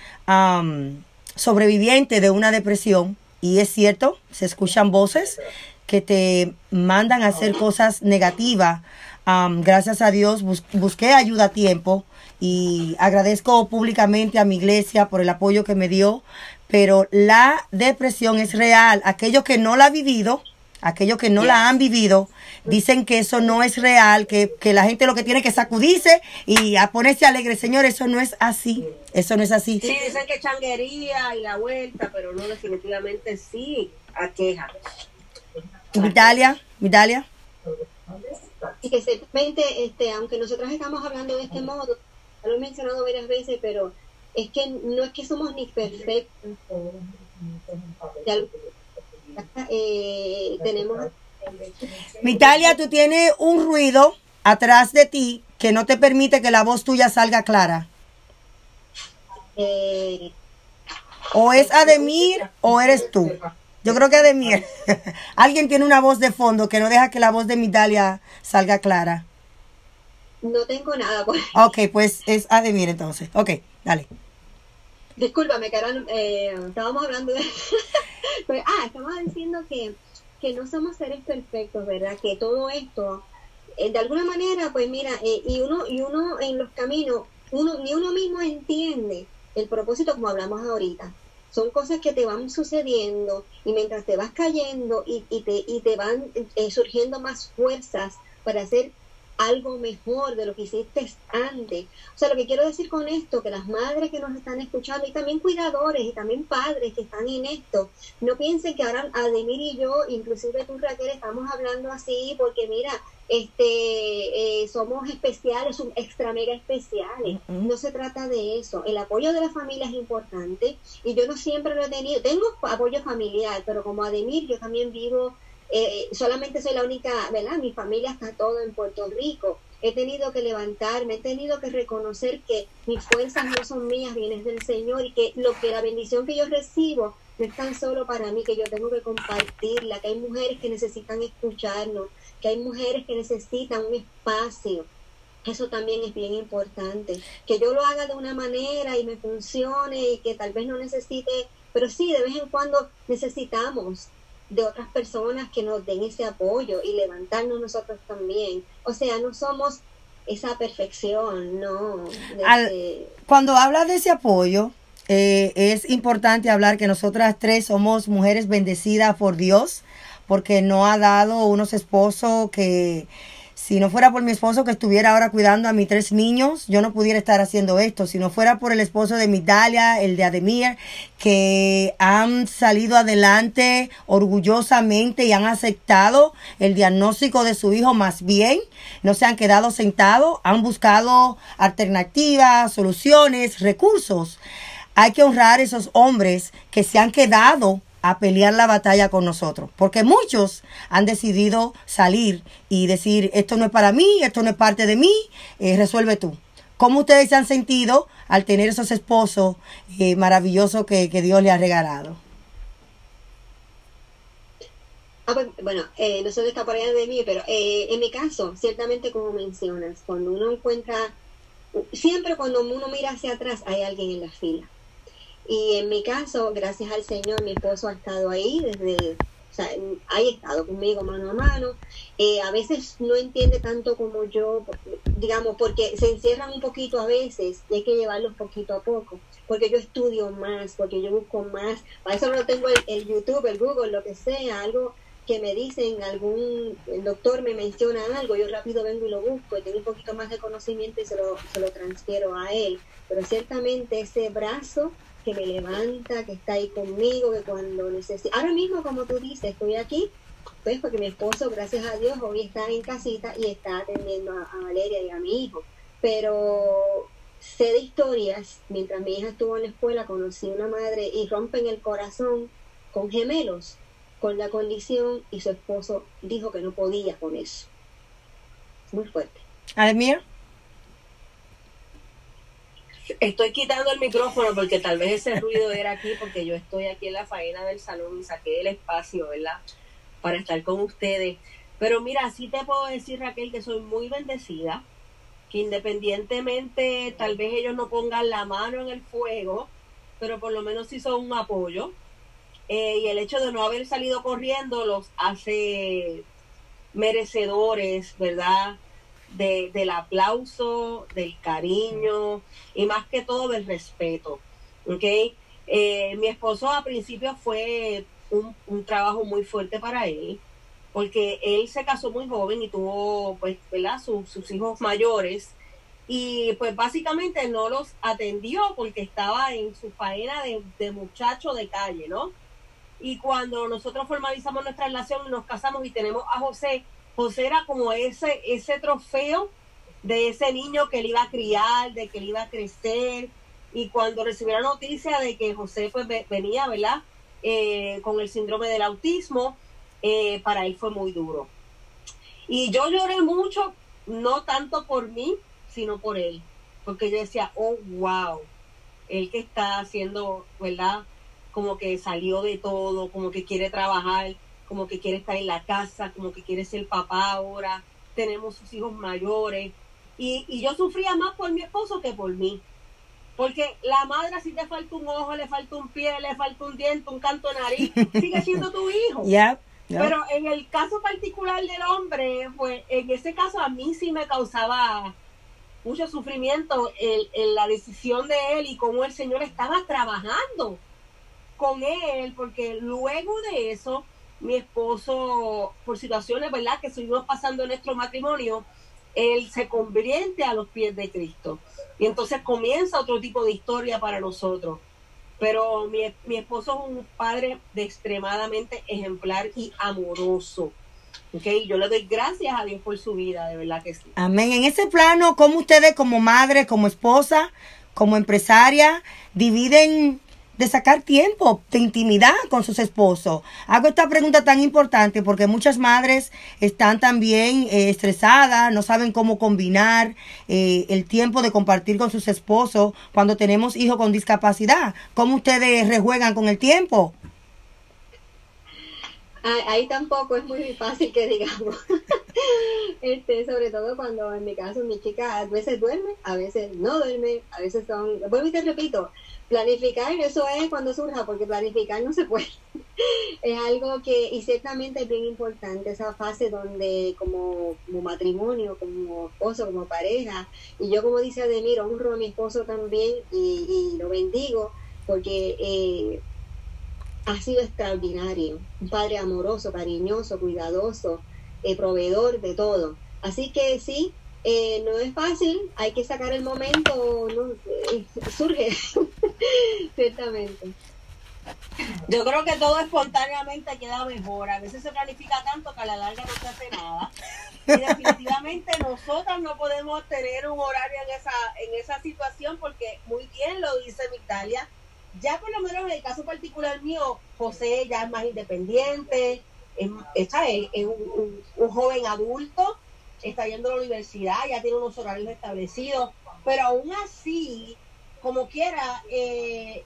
sobreviviente de una depresión. Y es cierto, se escuchan voces que te mandan a hacer cosas negativas. Gracias a Dios busqué ayuda a tiempo y agradezco públicamente a mi iglesia por el apoyo que me dio, pero la depresión es real. Aquellos que no la han vivido, aquellos que no la han vivido, dicen que eso no es real, que, la gente lo que tiene que sacudirse y a ponerse alegre. Señor, eso no es así. Eso no es así. Sí, dicen que changuería y la vuelta, pero no, definitivamente sí, aqueja. Vitalia, Vitalia. Y que simplemente, este, aunque nosotros estamos hablando de este modo, lo he mencionado varias veces, pero es que no es que somos ni perfectos. Eh, tenemos. Mitalia, tú tienes un ruido atrás de ti que no te permite que la voz tuya salga clara. Eh, o es Ademir o eres tú. Yo creo que Ademir. Alguien tiene una voz de fondo que no deja que la voz de Mitalia salga clara. No tengo nada. Por Ok, pues es Ademir entonces. Ok, dale. Discúlpame, que eh, estábamos hablando de... Pues, ah, estamos diciendo que, que no somos seres perfectos, ¿verdad? Que todo esto, eh, de alguna manera, pues mira, eh, y uno y uno en los caminos, uno ni uno mismo entiende el propósito como hablamos ahorita. Son cosas que te van sucediendo y mientras te vas cayendo y, y te, y te van surgiendo más fuerzas para hacer algo mejor de lo que hiciste antes. O sea, lo que quiero decir con esto, que las madres que nos están escuchando y también cuidadores y también padres que están en esto, no piensen que ahora Ademir y yo, inclusive tú Raquel, estamos hablando así porque mira, este eh, somos especiales, son extra mega especiales. No se trata de eso. El apoyo de la familia es importante y yo no siempre lo he tenido. Tengo apoyo familiar, pero como Ademir, yo también vivo eh, solamente soy la única, ¿verdad? Mi familia está todo en Puerto Rico. He tenido que levantarme, he tenido que reconocer que mis fuerzas no son mías, vienen del Señor y que lo que la bendición que yo recibo no es tan solo para mí, que yo tengo que compartirla, que hay mujeres que necesitan escucharnos, que hay mujeres que necesitan un espacio. Eso también es bien importante. Que yo lo haga de una manera y me funcione y que tal vez no necesite, pero sí, de vez en cuando necesitamos de otras personas que nos den ese apoyo y levantarnos nosotros también. O sea, no somos esa perfección, no. Cuando habla de ese apoyo, eh, es importante hablar que nosotras tres somos mujeres bendecidas por Dios, porque no ha dado unos esposos que si no fuera por mi esposo que estuviera ahora cuidando a mis tres niños, yo no pudiera estar haciendo esto. Si no fuera por el esposo de Mitalia, el de Ademir, que han salido adelante orgullosamente y han aceptado el diagnóstico de su hijo más bien, no se han quedado sentados, han buscado alternativas, soluciones, recursos. Hay que honrar a esos hombres que se han quedado a pelear la batalla con nosotros, porque muchos han decidido salir y decir, esto no es para mí, esto no es parte de mí, eh, resuelve tú. ¿Cómo ustedes se han sentido al tener esos esposos eh, maravillosos que, Dios le ha regalado? Ah, pues, bueno, eh, no sé dónde está por allá de mí, pero eh, en mi caso, ciertamente como mencionas, cuando uno encuentra, siempre cuando uno mira hacia atrás hay alguien en la fila. Y en mi caso, gracias al Señor, mi esposo ha estado ahí desde, o sea, ha estado conmigo mano a mano. Eh, a veces no entiende tanto como yo, digamos, porque se encierran un poquito a veces y hay que llevarlos poquito a poco, porque yo estudio más, porque yo busco más. Para eso no tengo el, el YouTube, el Google, lo que sea, algo que me dicen, algún el doctor me menciona algo, yo rápido vengo y lo busco y tengo un poquito más de conocimiento y se lo, se lo transfiero a él. Pero ciertamente ese brazo que me levanta, que está ahí conmigo, que cuando necesito... Ahora mismo, como tú dices, estoy aquí, pues porque mi esposo, gracias a Dios, hoy está en casita y está atendiendo a, Valeria y a mi hijo. Pero sé de historias, mientras mi hija estuvo en la escuela, conocí una madre y rompen el corazón con gemelos con la condición y su esposo dijo que no podía con eso. Muy fuerte. Ademir. Estoy quitando el micrófono porque tal vez ese ruido era aquí porque yo estoy aquí en la faena del salón y saqué el espacio, ¿verdad? Para estar con ustedes. Pero mira, sí te puedo decir, Raquel, que soy muy bendecida, que independientemente tal vez ellos no pongan la mano en el fuego, pero por lo menos sí son un apoyo eh, y el hecho de no haber salido corriendo los hace merecedores, ¿verdad? De, del aplauso, del cariño y más que todo del respeto. Eh, mi esposo a principio fue un, un, trabajo muy fuerte para él, porque él se casó muy joven y tuvo, pues. Sus, sus hijos mayores y pues básicamente no los atendió porque estaba en su faena de, de muchacho de calle, ¿no? y cuando nosotros formalizamos nuestra relación nos casamos y tenemos a José, José era como ese, ese trofeo de ese niño que él iba a criar, de que él iba a crecer. Y cuando recibió la noticia de que José pues venía, ¿verdad? Eh, con el síndrome del autismo, eh, para él fue muy duro. Y yo lloré mucho, no tanto por mí, sino por él. Porque yo decía, oh, wow, él que está haciendo, ¿verdad? como que salió de todo, como que quiere trabajar, como que quiere estar en la casa, como que quiere ser papá ahora, tenemos sus hijos mayores. Y, y yo sufría más por mi esposo que por mí. Porque la madre, si te falta un ojo, le falta un pie, le falta un diente, un canto de nariz, sigue siendo tu hijo. Pero en el caso particular del hombre, pues en ese caso a mí sí me causaba mucho sufrimiento el, el, la decisión de él y cómo el Señor estaba trabajando con él, porque luego de eso, mi esposo, por situaciones, ¿verdad?, que seguimos pasando en nuestro matrimonio, él se convierte a los pies de Cristo. Y entonces comienza otro tipo de historia para nosotros. Pero mi, mi esposo es un padre de extremadamente ejemplar y amoroso. Okay, yo le doy gracias a Dios por su vida, de verdad que sí. Amén. En ese plano, ¿cómo ustedes como madre, como esposa, como empresaria, dividen de sacar tiempo de intimidad con sus esposos. Hago esta pregunta tan importante porque muchas madres están también eh, estresadas, no saben cómo combinar eh, el tiempo de compartir con sus esposos cuando tenemos hijos con discapacidad. ¿Cómo ustedes rejuegan con el tiempo? Ahí tampoco es muy fácil que digamos. este, sobre todo cuando en mi caso mi chica a veces duerme, a veces no duerme, a veces son, vuelvo y te repito, planificar, eso es cuando surja, porque planificar no se puede. es algo que, y ciertamente es bien importante esa fase donde como, como matrimonio, como esposo, como pareja, y yo como dice Ademir, honro a mi esposo también y, y lo bendigo, porque eh, ha sido extraordinario, un padre amoroso, cariñoso, cuidadoso, eh, proveedor de todo. Así que sí, eh, no es fácil, hay que sacar el momento, ¿no? Eh, surge, ciertamente. Yo creo que todo espontáneamente queda mejor. A veces se planifica tanto que a la larga no se hace nada. Y definitivamente nosotras no podemos tener un horario en esa, en esa situación porque muy bien lo dice Vitalia. Ya por lo menos en el caso particular mío, José ya es más independiente, es, es, un, un joven adulto está yendo a la universidad, ya tiene unos horarios establecidos, pero aún así, como quiera, eh,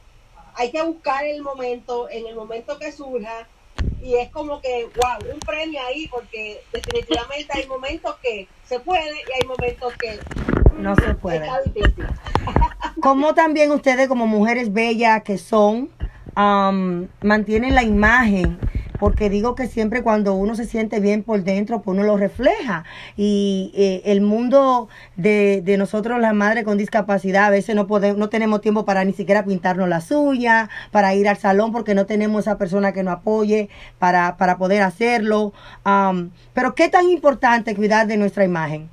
hay que buscar el momento, en el momento que surja, y es como que, wow, un premio ahí, porque definitivamente hay momentos que se puede y hay momentos que no se puede. Está difícil. Como también ustedes como mujeres bellas que son, am, mantienen la imagen porque digo que siempre cuando uno se siente bien por dentro, pues uno lo refleja. Y eh, el mundo de, de nosotros, las madres con discapacidad, a veces no, podemos, no tenemos tiempo para ni siquiera pintarnos las uñas, para ir al salón, porque no tenemos esa persona que nos apoye para, para poder hacerlo. Am, pero qué tan importante cuidar de nuestra imagen.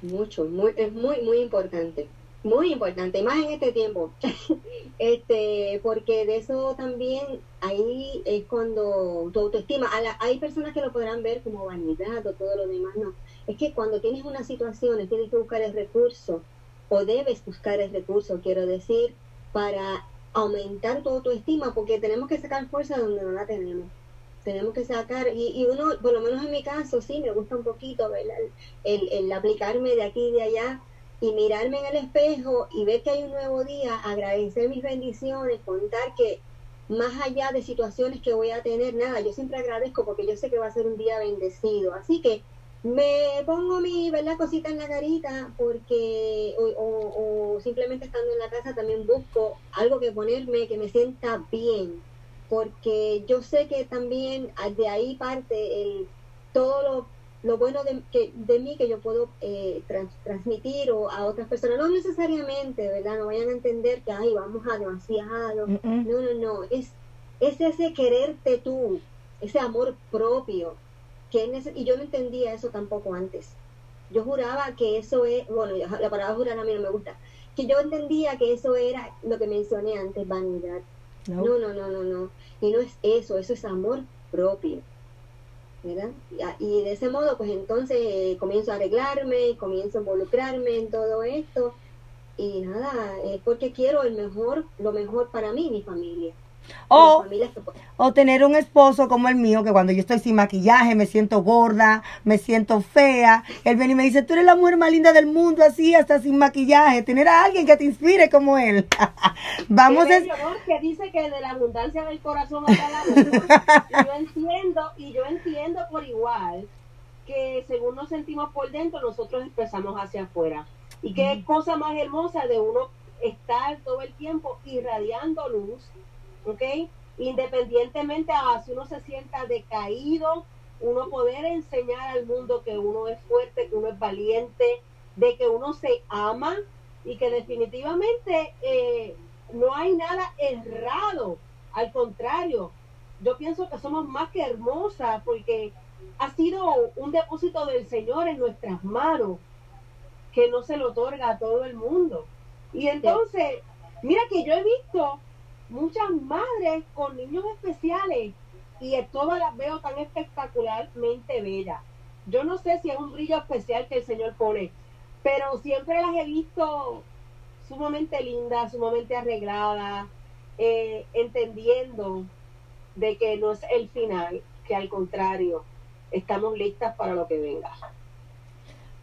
Mucho, muy, es muy, muy importante. Muy importante, más en este tiempo. este, porque de eso también ahí es cuando tu autoestima, a la- hay personas que lo podrán ver como vanidad o todo lo demás, no. Es que cuando tienes una situación, tienes que buscar el recurso, o debes buscar el recurso, quiero decir, para aumentar tu autoestima, porque tenemos que sacar fuerza donde no la tenemos. Tenemos que sacar, y, y uno, por lo menos en mi caso, sí, me gusta un poquito. El, el aplicarme de aquí y de allá, y mirarme en el espejo y ver que hay un nuevo día, agradecer mis bendiciones, contar que más allá de situaciones que voy a tener, nada, yo siempre agradezco porque yo sé que va a ser un día bendecido. Así que me pongo mi ¿verdad? cosita en la carita porque o, o- o simplemente estando en la casa también busco algo que ponerme que me sienta bien porque yo sé que también ah, de ahí parte el todo lo, lo bueno de, que, de mí que yo puedo eh, trans- transmitir o a otras personas no necesariamente verdad no vayan a entender que ay vamos a demasiado Mm, mm. no, no, no, es, es ese quererte tú, ese amor propio. Que es y yo no entendía eso tampoco antes. Yo juraba que eso es, bueno, la palabra jurar a mí no me gusta, que yo entendía que eso era lo que mencioné antes, vanidad. No. No, no, no, no. Y no es eso, eso es amor propio. ¿Verdad? Y, a- y de ese modo, pues entonces eh, comienzo a arreglarme, comienzo a involucrarme en todo esto. Y nada, es porque quiero el mejor, lo mejor para mí y mi familia. O, o tener un esposo como el mío, que cuando yo estoy sin maquillaje me siento gorda, me siento fea. Él viene y me dice, tú eres la mujer más linda del mundo, así, hasta sin maquillaje. Tener a alguien que te inspire como él. Vamos a... que dice que de la abundancia del corazón está la y yo entiendo, y yo entiendo por igual que según nos sentimos por dentro, nosotros expresamos hacia afuera. Y qué cosa más hermosa de uno estar todo el tiempo irradiando luz, ¿ok? Independientemente a si uno se sienta decaído, uno poder enseñar al mundo que uno es fuerte, que uno es valiente, de que uno se ama y que definitivamente eh, no hay nada errado. Al contrario, yo pienso que somos más que hermosas porque ha sido un depósito del Señor en nuestras manos que no se lo otorga a todo el mundo. Y entonces, mira que yo he visto muchas madres con niños especiales y todas las veo tan espectacularmente bellas. Yo no sé si es un brillo especial que el Señor pone, pero siempre las he visto sumamente lindas, sumamente arregladas, eh, entendiendo de que no es el final, que al contrario, estamos listas para lo que venga.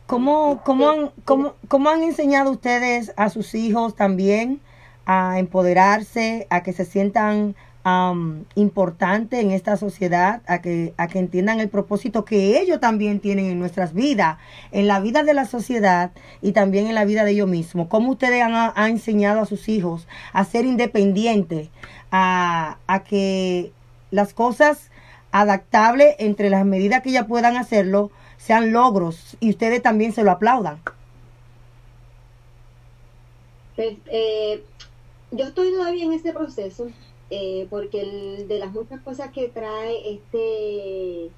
¿Cómo, cómo, han, cómo, cómo han enseñado ustedes a sus hijos también a empoderarse, a que se sientan am, importantes en esta sociedad, a que, a que entiendan el propósito que ellos también tienen en nuestras vidas, en la vida de la sociedad y también en la vida de ellos mismos? ¿Cómo ustedes han, enseñado a sus hijos a ser independientes, a, a que las cosas adaptables entre las medidas que ellas puedan hacerlo sean logros y ustedes también se lo aplaudan. Pues, eh, yo estoy todavía en ese proceso, eh, porque el- de las muchas cosas que trae este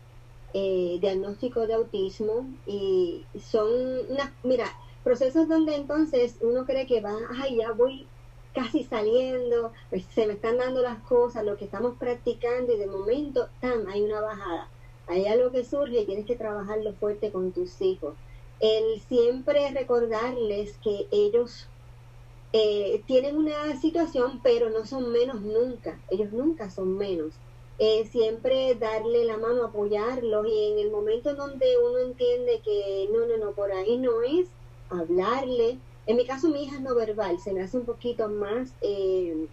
eh, diagnóstico de autismo, y son unas, mira, procesos donde entonces uno cree que va, ay, ya voy casi saliendo, pues se me están dando las cosas, lo que estamos practicando, y de momento, ¡tam! hay una bajada. Hay algo que surge y tienes que trabajarlo fuerte con tus hijos. El siempre recordarles que ellos eh, tienen una situación, pero no son menos nunca. Ellos nunca son menos. Eh, siempre darle la mano, apoyarlos y en el momento en donde uno entiende que no, no, no, por ahí no es, hablarle. En mi caso, mi hija es no verbal, se me hace un poquito más eh,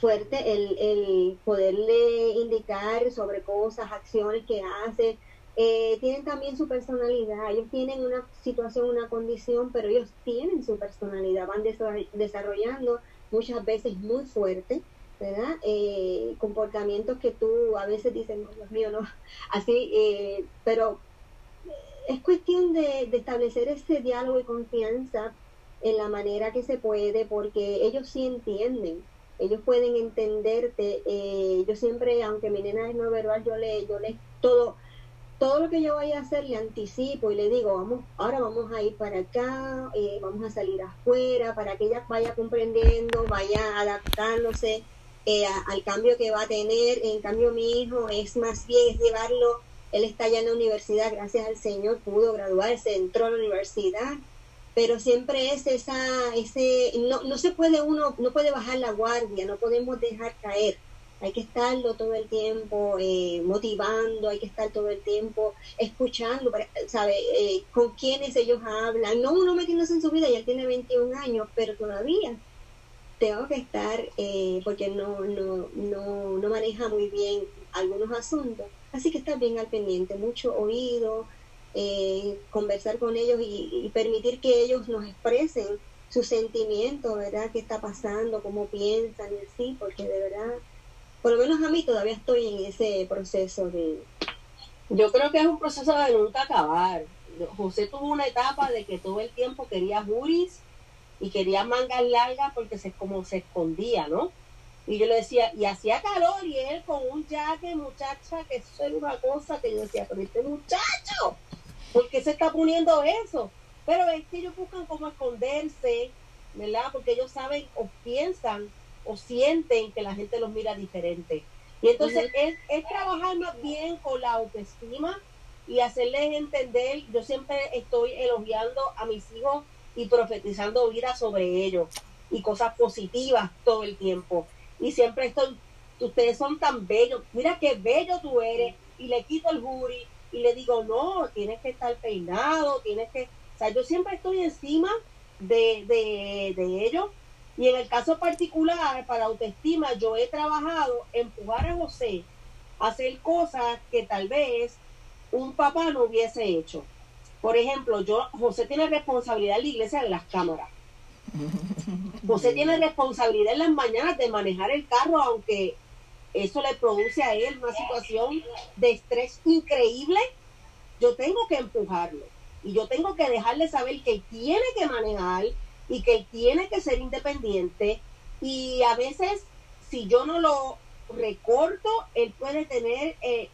fuerte el, el poderle indicar sobre cosas, acciones que hace. Eh, tienen también su personalidad, ellos tienen una situación, una condición, pero ellos tienen su personalidad, van desarrollando muchas veces muy fuerte, ¿verdad? Eh, comportamientos que tú a veces dices, no, Dios mío, no, así, eh, pero es cuestión de, de establecer ese diálogo y confianza en la manera que se puede, porque ellos sí entienden ellos pueden entenderte. Eh, yo siempre, aunque mi nena es no verbal, yo le, yo le, todo, todo lo que yo vaya a hacer le anticipo y le digo, vamos, ahora vamos a ir para acá, eh, vamos a salir afuera, para que ella vaya comprendiendo, vaya adaptándose eh, al cambio que va a tener. En cambio, mi hijo es más bien, es llevarlo, él está ya en la universidad, gracias al Señor, pudo graduarse, entró a la universidad pero siempre es esa, ese, no, no se puede uno, no puede bajar la guardia, no podemos dejar caer. Hay que estarlo todo el tiempo eh, motivando, hay que estar todo el tiempo escuchando, ¿sabe? Eh, con quienes ellos hablan. No uno metiéndose en su vida, ya tiene 21 años, pero todavía tengo que estar, eh, porque no, no, no, no maneja muy bien algunos asuntos. Así que estar bien al pendiente, mucho oído, eh, conversar con ellos y, permitir que ellos nos expresen sus sentimientos, ¿verdad? ¿Qué está pasando? ¿Cómo piensan? Y así, porque de verdad, por lo menos a mí todavía estoy en ese proceso de... Yo creo que es un proceso de nunca acabar. José tuvo una etapa de que todo el tiempo quería juris y quería mangas largas porque se como se escondía, ¿no? Y yo le decía, y hacía calor y él con un jaque, muchacha, que eso era una cosa que yo decía, pero este muchacho, ¿Por qué se está poniendo eso? Pero es que ellos buscan cómo esconderse, ¿verdad? Porque ellos saben o piensan o sienten que la gente los mira diferente. Y entonces es, trabajar más bien con la autoestima y hacerles entender, yo siempre estoy elogiando a mis hijos y profetizando vida sobre ellos y cosas positivas todo el tiempo. Y siempre estoy, ustedes son tan bellos, mira qué bello tú eres, y le quito el jury, y le digo, no, tienes que estar peinado, tienes que, o sea, yo siempre estoy encima de, de, de ellos. Y en el caso particular, para autoestima, yo he trabajado empujar a José a hacer cosas que tal vez un papá no hubiese hecho. Por ejemplo, yo, José tiene responsabilidad en la iglesia de las cámaras. José tiene responsabilidad en las mañanas de manejar el carro, aunque eso le produce a él una situación de estrés increíble, yo tengo que empujarlo y yo tengo que dejarle saber que tiene que manejar y que él tiene que ser independiente. Y a veces si yo no lo recorto, él puede tener eh,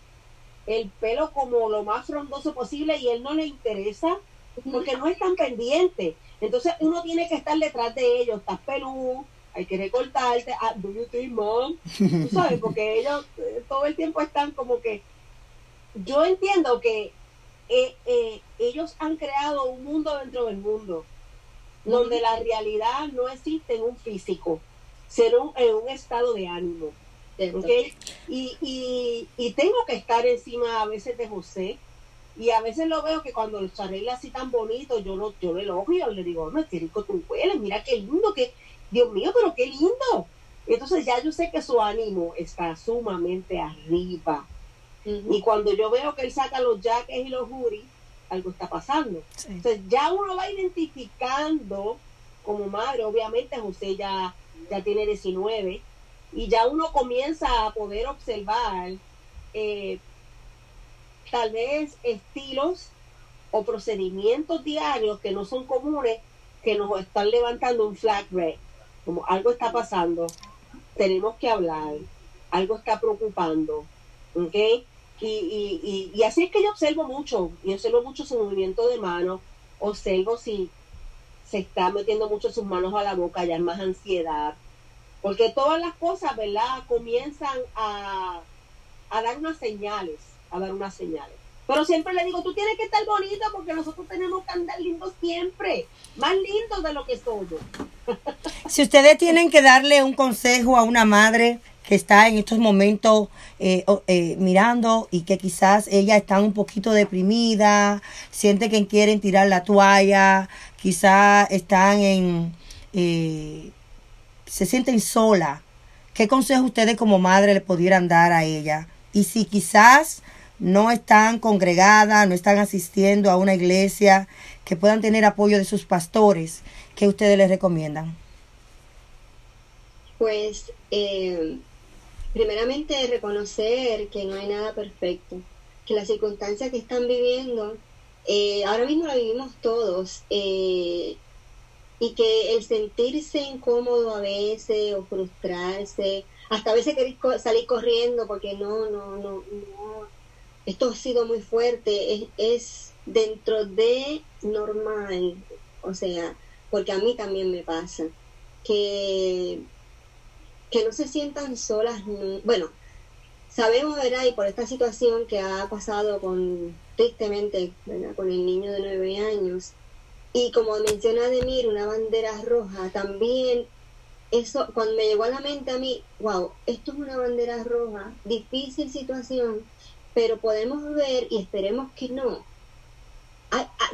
el pelo como lo más frondoso posible y él no le interesa porque no es tan pendiente. Entonces uno tiene que estar detrás de ellos, estás peludo, hay que recortarte, ah, do you think, mom? Tú sabes, porque ellos eh, todo el tiempo están como que, yo entiendo que eh, eh, ellos han creado un mundo dentro del mundo, donde la realidad no existe en un físico, sino en un estado de ánimo. ¿okay? Y, y, y tengo que estar encima a veces de José, y a veces lo veo que cuando se arregla así tan bonito, yo lo, yo lo elogio, le digo, no, qué rico tú hueles, mira qué lindo, que Dios mío, pero qué lindo. Entonces ya yo sé que su ánimo está sumamente arriba. Y cuando yo veo que él saca los jaques y los juris, algo está pasando. Entonces ya uno va identificando como madre, obviamente José ya, ya tiene 19, y ya uno comienza a poder observar eh, tal vez estilos o procedimientos diarios que no son comunes que nos están levantando un flag red como algo está pasando, tenemos que hablar, algo está preocupando, ¿ok? Y, y, y, así es que yo observo mucho, y observo mucho su movimiento de manos, observo si se está metiendo mucho sus manos a la boca, ya es más ansiedad, porque todas las cosas, ¿verdad? Comienzan a, a dar unas señales, a dar unas señales. Pero siempre le digo, tú tienes que estar bonito porque nosotros tenemos que andar lindos siempre, más lindos de lo que somos. si ustedes tienen que darle un consejo a una madre está en estos momentos eh, eh, mirando y que quizás ella está un poquito deprimida, siente que quieren tirar la toalla, quizás están en, eh, se sienten sola, ¿qué consejo ustedes como madre le pudieran dar a ella? Y si quizás no están congregadas, no están asistiendo a una iglesia, que puedan tener apoyo de sus pastores, ¿qué ustedes les recomiendan? Pues, eh, primeramente reconocer que no hay nada perfecto, que las circunstancias que están viviendo, eh, ahora mismo la vivimos todos, eh, y que el sentirse incómodo a veces o frustrarse, hasta a veces querer salir corriendo porque no, no, no, no, esto ha sido muy fuerte, es, es dentro de normal, o sea, porque a mí también me pasa, que que no se sientan solas. Bueno, sabemos, ¿verdad? Y por esta situación que ha pasado con, tristemente. Con el niño de nueve años. Y como menciona Demir, una bandera roja, también eso, cuando me llegó a la mente a mí, wow, esto es una bandera roja, difícil situación, pero podemos ver y esperemos que no.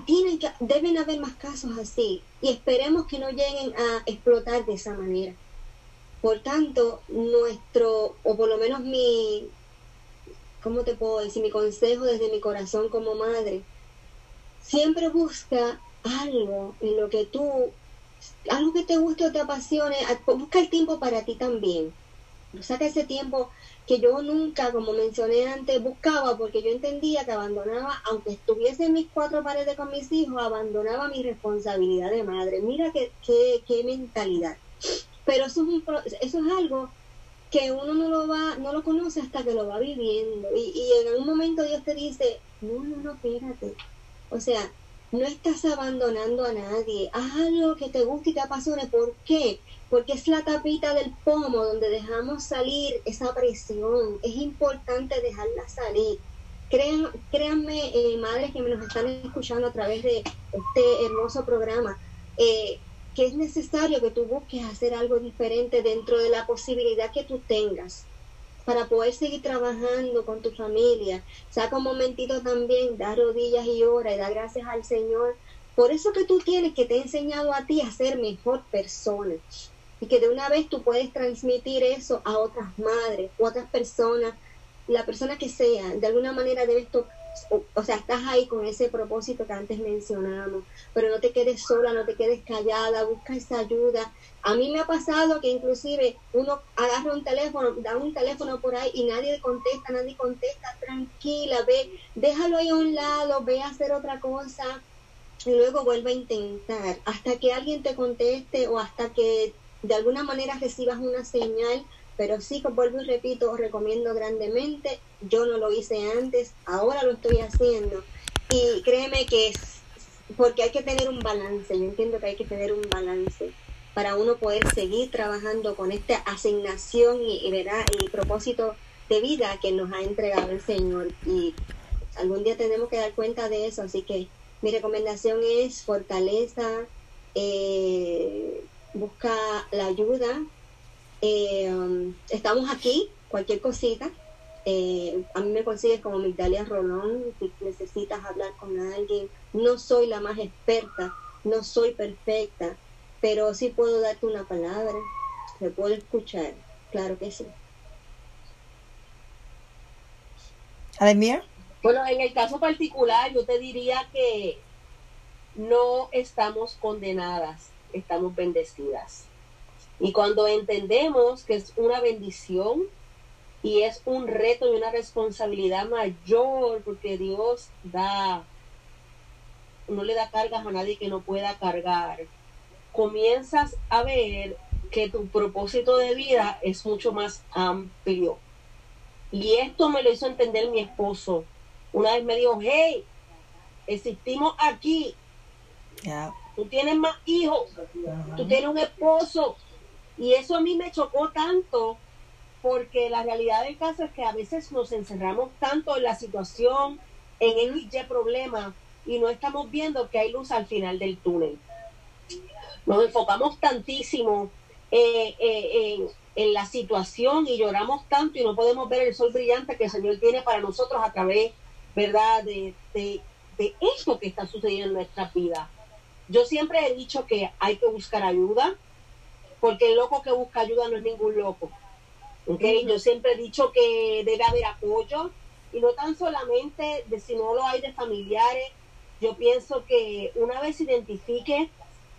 tienen que, deben haber más casos así y esperemos que no lleguen a explotar de esa manera. Por tanto, nuestro, o por lo menos mi, ¿cómo te puedo decir? Mi consejo desde mi corazón como madre, siempre busca algo en lo que tú, algo que te guste o te apasione, busca el tiempo para ti también. Saca ese tiempo que yo nunca, como mencioné antes, buscaba porque yo entendía que abandonaba, aunque estuviese en mis cuatro paredes con mis hijos, abandonaba mi responsabilidad de madre. Mira qué, qué, qué mentalidad. Pero eso es, eso es algo que uno no lo va, no lo conoce hasta que lo va viviendo. Y, en algún momento Dios te dice, no, no, no, espérate. O sea, no estás abandonando a nadie. Haz algo que te guste y te apasione. ¿Por qué? Porque es la tapita del pomo donde dejamos salir esa presión. Es importante dejarla salir. Crean, créanme, eh, madres que me nos están escuchando a través de este hermoso programa, eh, que es necesario que tú busques hacer algo diferente dentro de la posibilidad que tú tengas para poder seguir trabajando con tu familia. Saca un momentito también, da rodillas y ora y da gracias al Señor por eso que tú tienes que te he enseñado a ti a ser mejor persona y que de una vez tú puedes transmitir eso a otras madres o otras personas, la persona que sea, de alguna manera debes o, sea, estás ahí con ese propósito que antes mencionamos, pero no te quedes sola, no te quedes callada, busca esa ayuda. A mí me ha pasado que inclusive uno agarra un teléfono, da un teléfono por ahí y nadie contesta, nadie contesta, tranquila, ve, déjalo ahí a un lado, ve a hacer otra cosa y luego vuelve a intentar hasta que alguien te conteste o hasta que de alguna manera recibas una señal pero sí, vuelvo y repito, os recomiendo grandemente. Yo no lo hice antes, ahora lo estoy haciendo. Y créeme que es porque hay que tener un balance. Yo entiendo que hay que tener un balance para uno poder seguir trabajando con esta asignación y, y propósito de vida que nos ha entregado el Señor. Y algún día tenemos que dar cuenta de eso. Así que mi recomendación es fortaleza, eh, busca la ayuda, eh, um, estamos aquí, cualquier cosita. Eh, a mí me consigues como Migdalia Rolón, si necesitas hablar con alguien. No soy la más experta, no soy perfecta, pero sí puedo darte una palabra, te puedo escuchar, claro que sí. Ademir. Bueno, en el caso particular yo te diría que no estamos condenadas, estamos bendecidas. Y cuando entendemos que es una bendición y es un reto y una responsabilidad mayor, porque Dios da, no le da cargas a nadie que no pueda cargar, comienzas a ver que tu propósito de vida es mucho más amplio. Y esto me lo hizo entender mi esposo. Una vez me dijo, hey, existimos aquí. Tú tienes más hijos, tú tienes un esposo, y eso a mí me chocó tanto porque la realidad del caso es que a veces nos encerramos tanto en la situación, en el problema, y no estamos viendo que hay luz al final del túnel. Nos enfocamos tantísimo eh, eh, en, la situación y lloramos tanto y no podemos ver el sol brillante que el Señor tiene para nosotros a través, ¿verdad?, de, de, de esto que está sucediendo en nuestra vida. Yo siempre he dicho que hay que buscar ayuda, porque el loco que busca ayuda no es ningún loco. ¿okay? Yo siempre he dicho que debe haber apoyo y no tan solamente de si no lo hay de familiares. Yo pienso que una vez identifique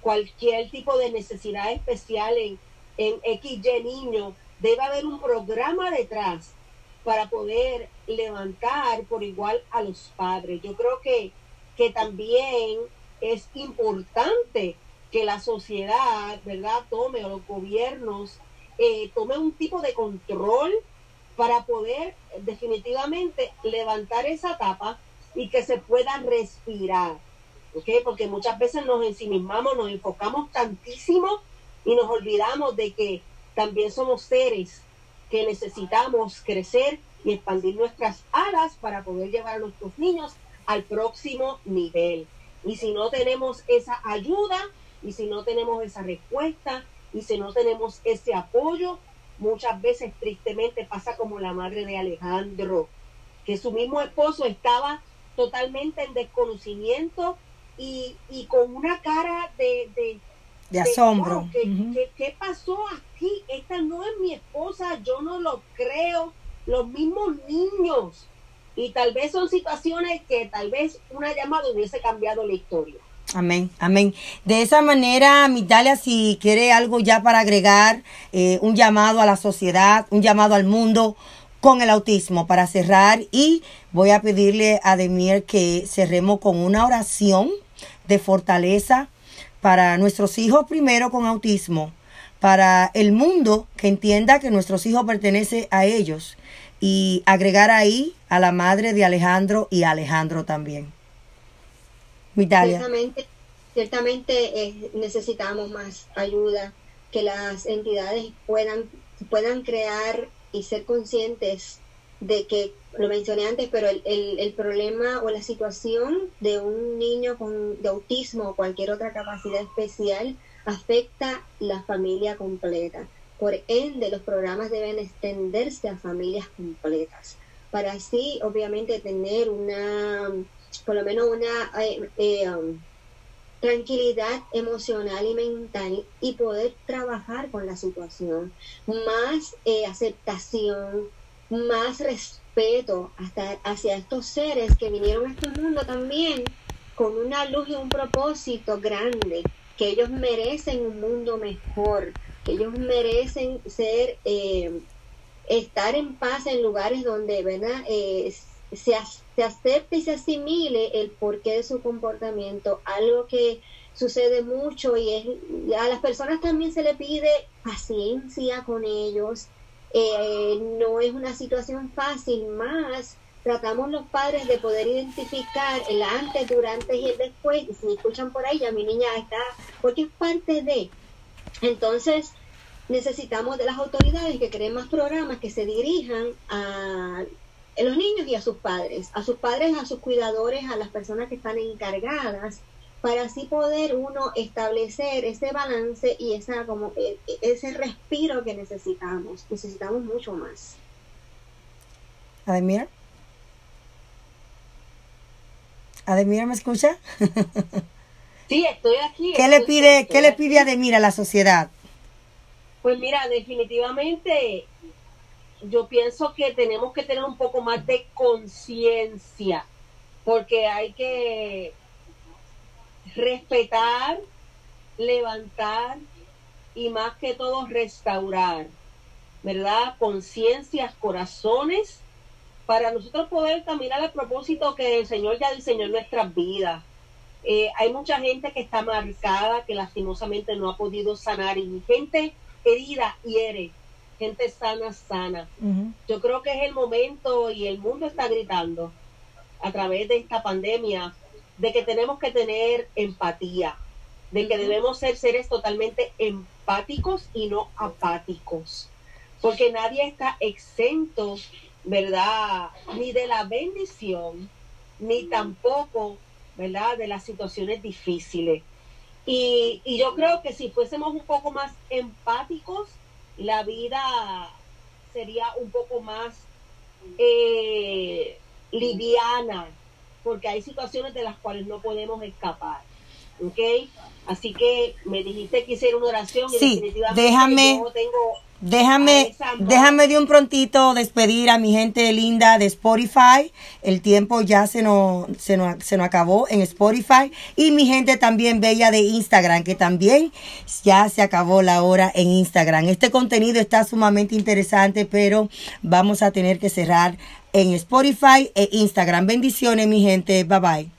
cualquier tipo de necesidad especial en, en XY niño, debe haber un programa detrás para poder levantar por igual a los padres. Yo creo que, que también es importante que la sociedad, ¿verdad?, tome o los gobiernos eh, tome un tipo de control para poder definitivamente levantar esa tapa y que se pueda respirar. ¿okay? Porque muchas veces nos ensimismamos, nos enfocamos tantísimo y nos olvidamos de que también somos seres que necesitamos crecer y expandir nuestras alas para poder llevar a nuestros niños al próximo nivel. Y si no tenemos esa ayuda y si no tenemos esa respuesta y si no tenemos ese apoyo, muchas veces tristemente pasa como la madre de Alejandro, que su mismo esposo estaba totalmente en desconocimiento y, y con una cara de, de, de asombro. ¿qué, pasó aquí? Esta no es mi esposa, yo no lo creo. Los mismos niños. Y tal vez son situaciones que tal vez una llamada hubiese cambiado la historia. Amén, amén. De esa manera, Mitalia, si quiere algo ya para agregar, eh, un llamado a la sociedad, un llamado al mundo con el autismo para cerrar y voy a pedirle a Demir que cerremos con una oración de fortaleza para nuestros hijos primero con autismo, para el mundo que entienda que nuestros hijos pertenecen a ellos y agregar ahí a la madre de Alejandro y Alejandro también. Ciertamente, ciertamente eh, necesitamos más ayuda, que las entidades puedan, puedan crear y ser conscientes de que, lo mencioné antes, pero el, el, problema o la situación de un niño con, de autismo o cualquier otra capacidad especial afecta la familia completa. Por ende, los programas deben extenderse a familias completas, para así, obviamente, tener una por lo menos una eh, eh, um, tranquilidad emocional y mental y poder trabajar con la situación, más eh, aceptación, más respeto hasta hacia estos seres que vinieron a este mundo también con una luz y un propósito grande, que ellos merecen un mundo mejor, que ellos merecen ser, estar en paz en lugares donde, ¿verdad? se, se acepte y se asimile el porqué de su comportamiento, algo que sucede mucho y es a las personas también se le pide paciencia con ellos. Eh, no es una situación fácil, más tratamos los padres de poder identificar el antes, durante y el después. Y si me escuchan por ahí, ya mi niña está, porque es parte de. Entonces, necesitamos de las autoridades que creen más programas que se dirijan a los niños y a sus padres, a sus padres, a sus cuidadores, a las personas que están encargadas, para así poder uno establecer ese balance y esa como e, e, ese respiro que necesitamos. Necesitamos mucho más. Ademir. Ademir, ¿me escucha? sí, estoy aquí. ¿Qué le pide, ¿qué le pide Ademir a la sociedad? Pues mira, definitivamente yo pienso que tenemos que tener un poco más de conciencia, porque hay que respetar, levantar y más que todo restaurar, ¿verdad? Conciencias, corazones, para nosotros poder caminar al propósito que el Señor ya diseñó en nuestras vidas. Eh, hay mucha gente que está marcada, que lastimosamente no ha podido sanar y gente herida hiere gente sana, sana. Yo creo que es el momento y el mundo está gritando a través de esta pandemia de que tenemos que tener empatía, de que debemos ser seres totalmente empáticos y no apáticos, porque nadie está exento, ¿verdad? Ni de la bendición, ni tampoco, ¿verdad? De las situaciones difíciles. Y, y yo creo que si fuésemos un poco más empáticos, la vida sería un poco más eh, liviana, porque hay situaciones de las cuales no podemos escapar. ¿Ok? Así que me dijiste que hiciera una oración y sí, déjame, yo tengo Déjame, déjame de un prontito despedir a mi gente linda de Spotify. El tiempo ya se nos, se nos, se nos acabó en Spotify. Y mi gente también bella de Instagram, que también ya se acabó la hora en Instagram. Este contenido está sumamente interesante, pero vamos a tener que cerrar en Spotify e Instagram. Bendiciones, mi gente. Bye bye.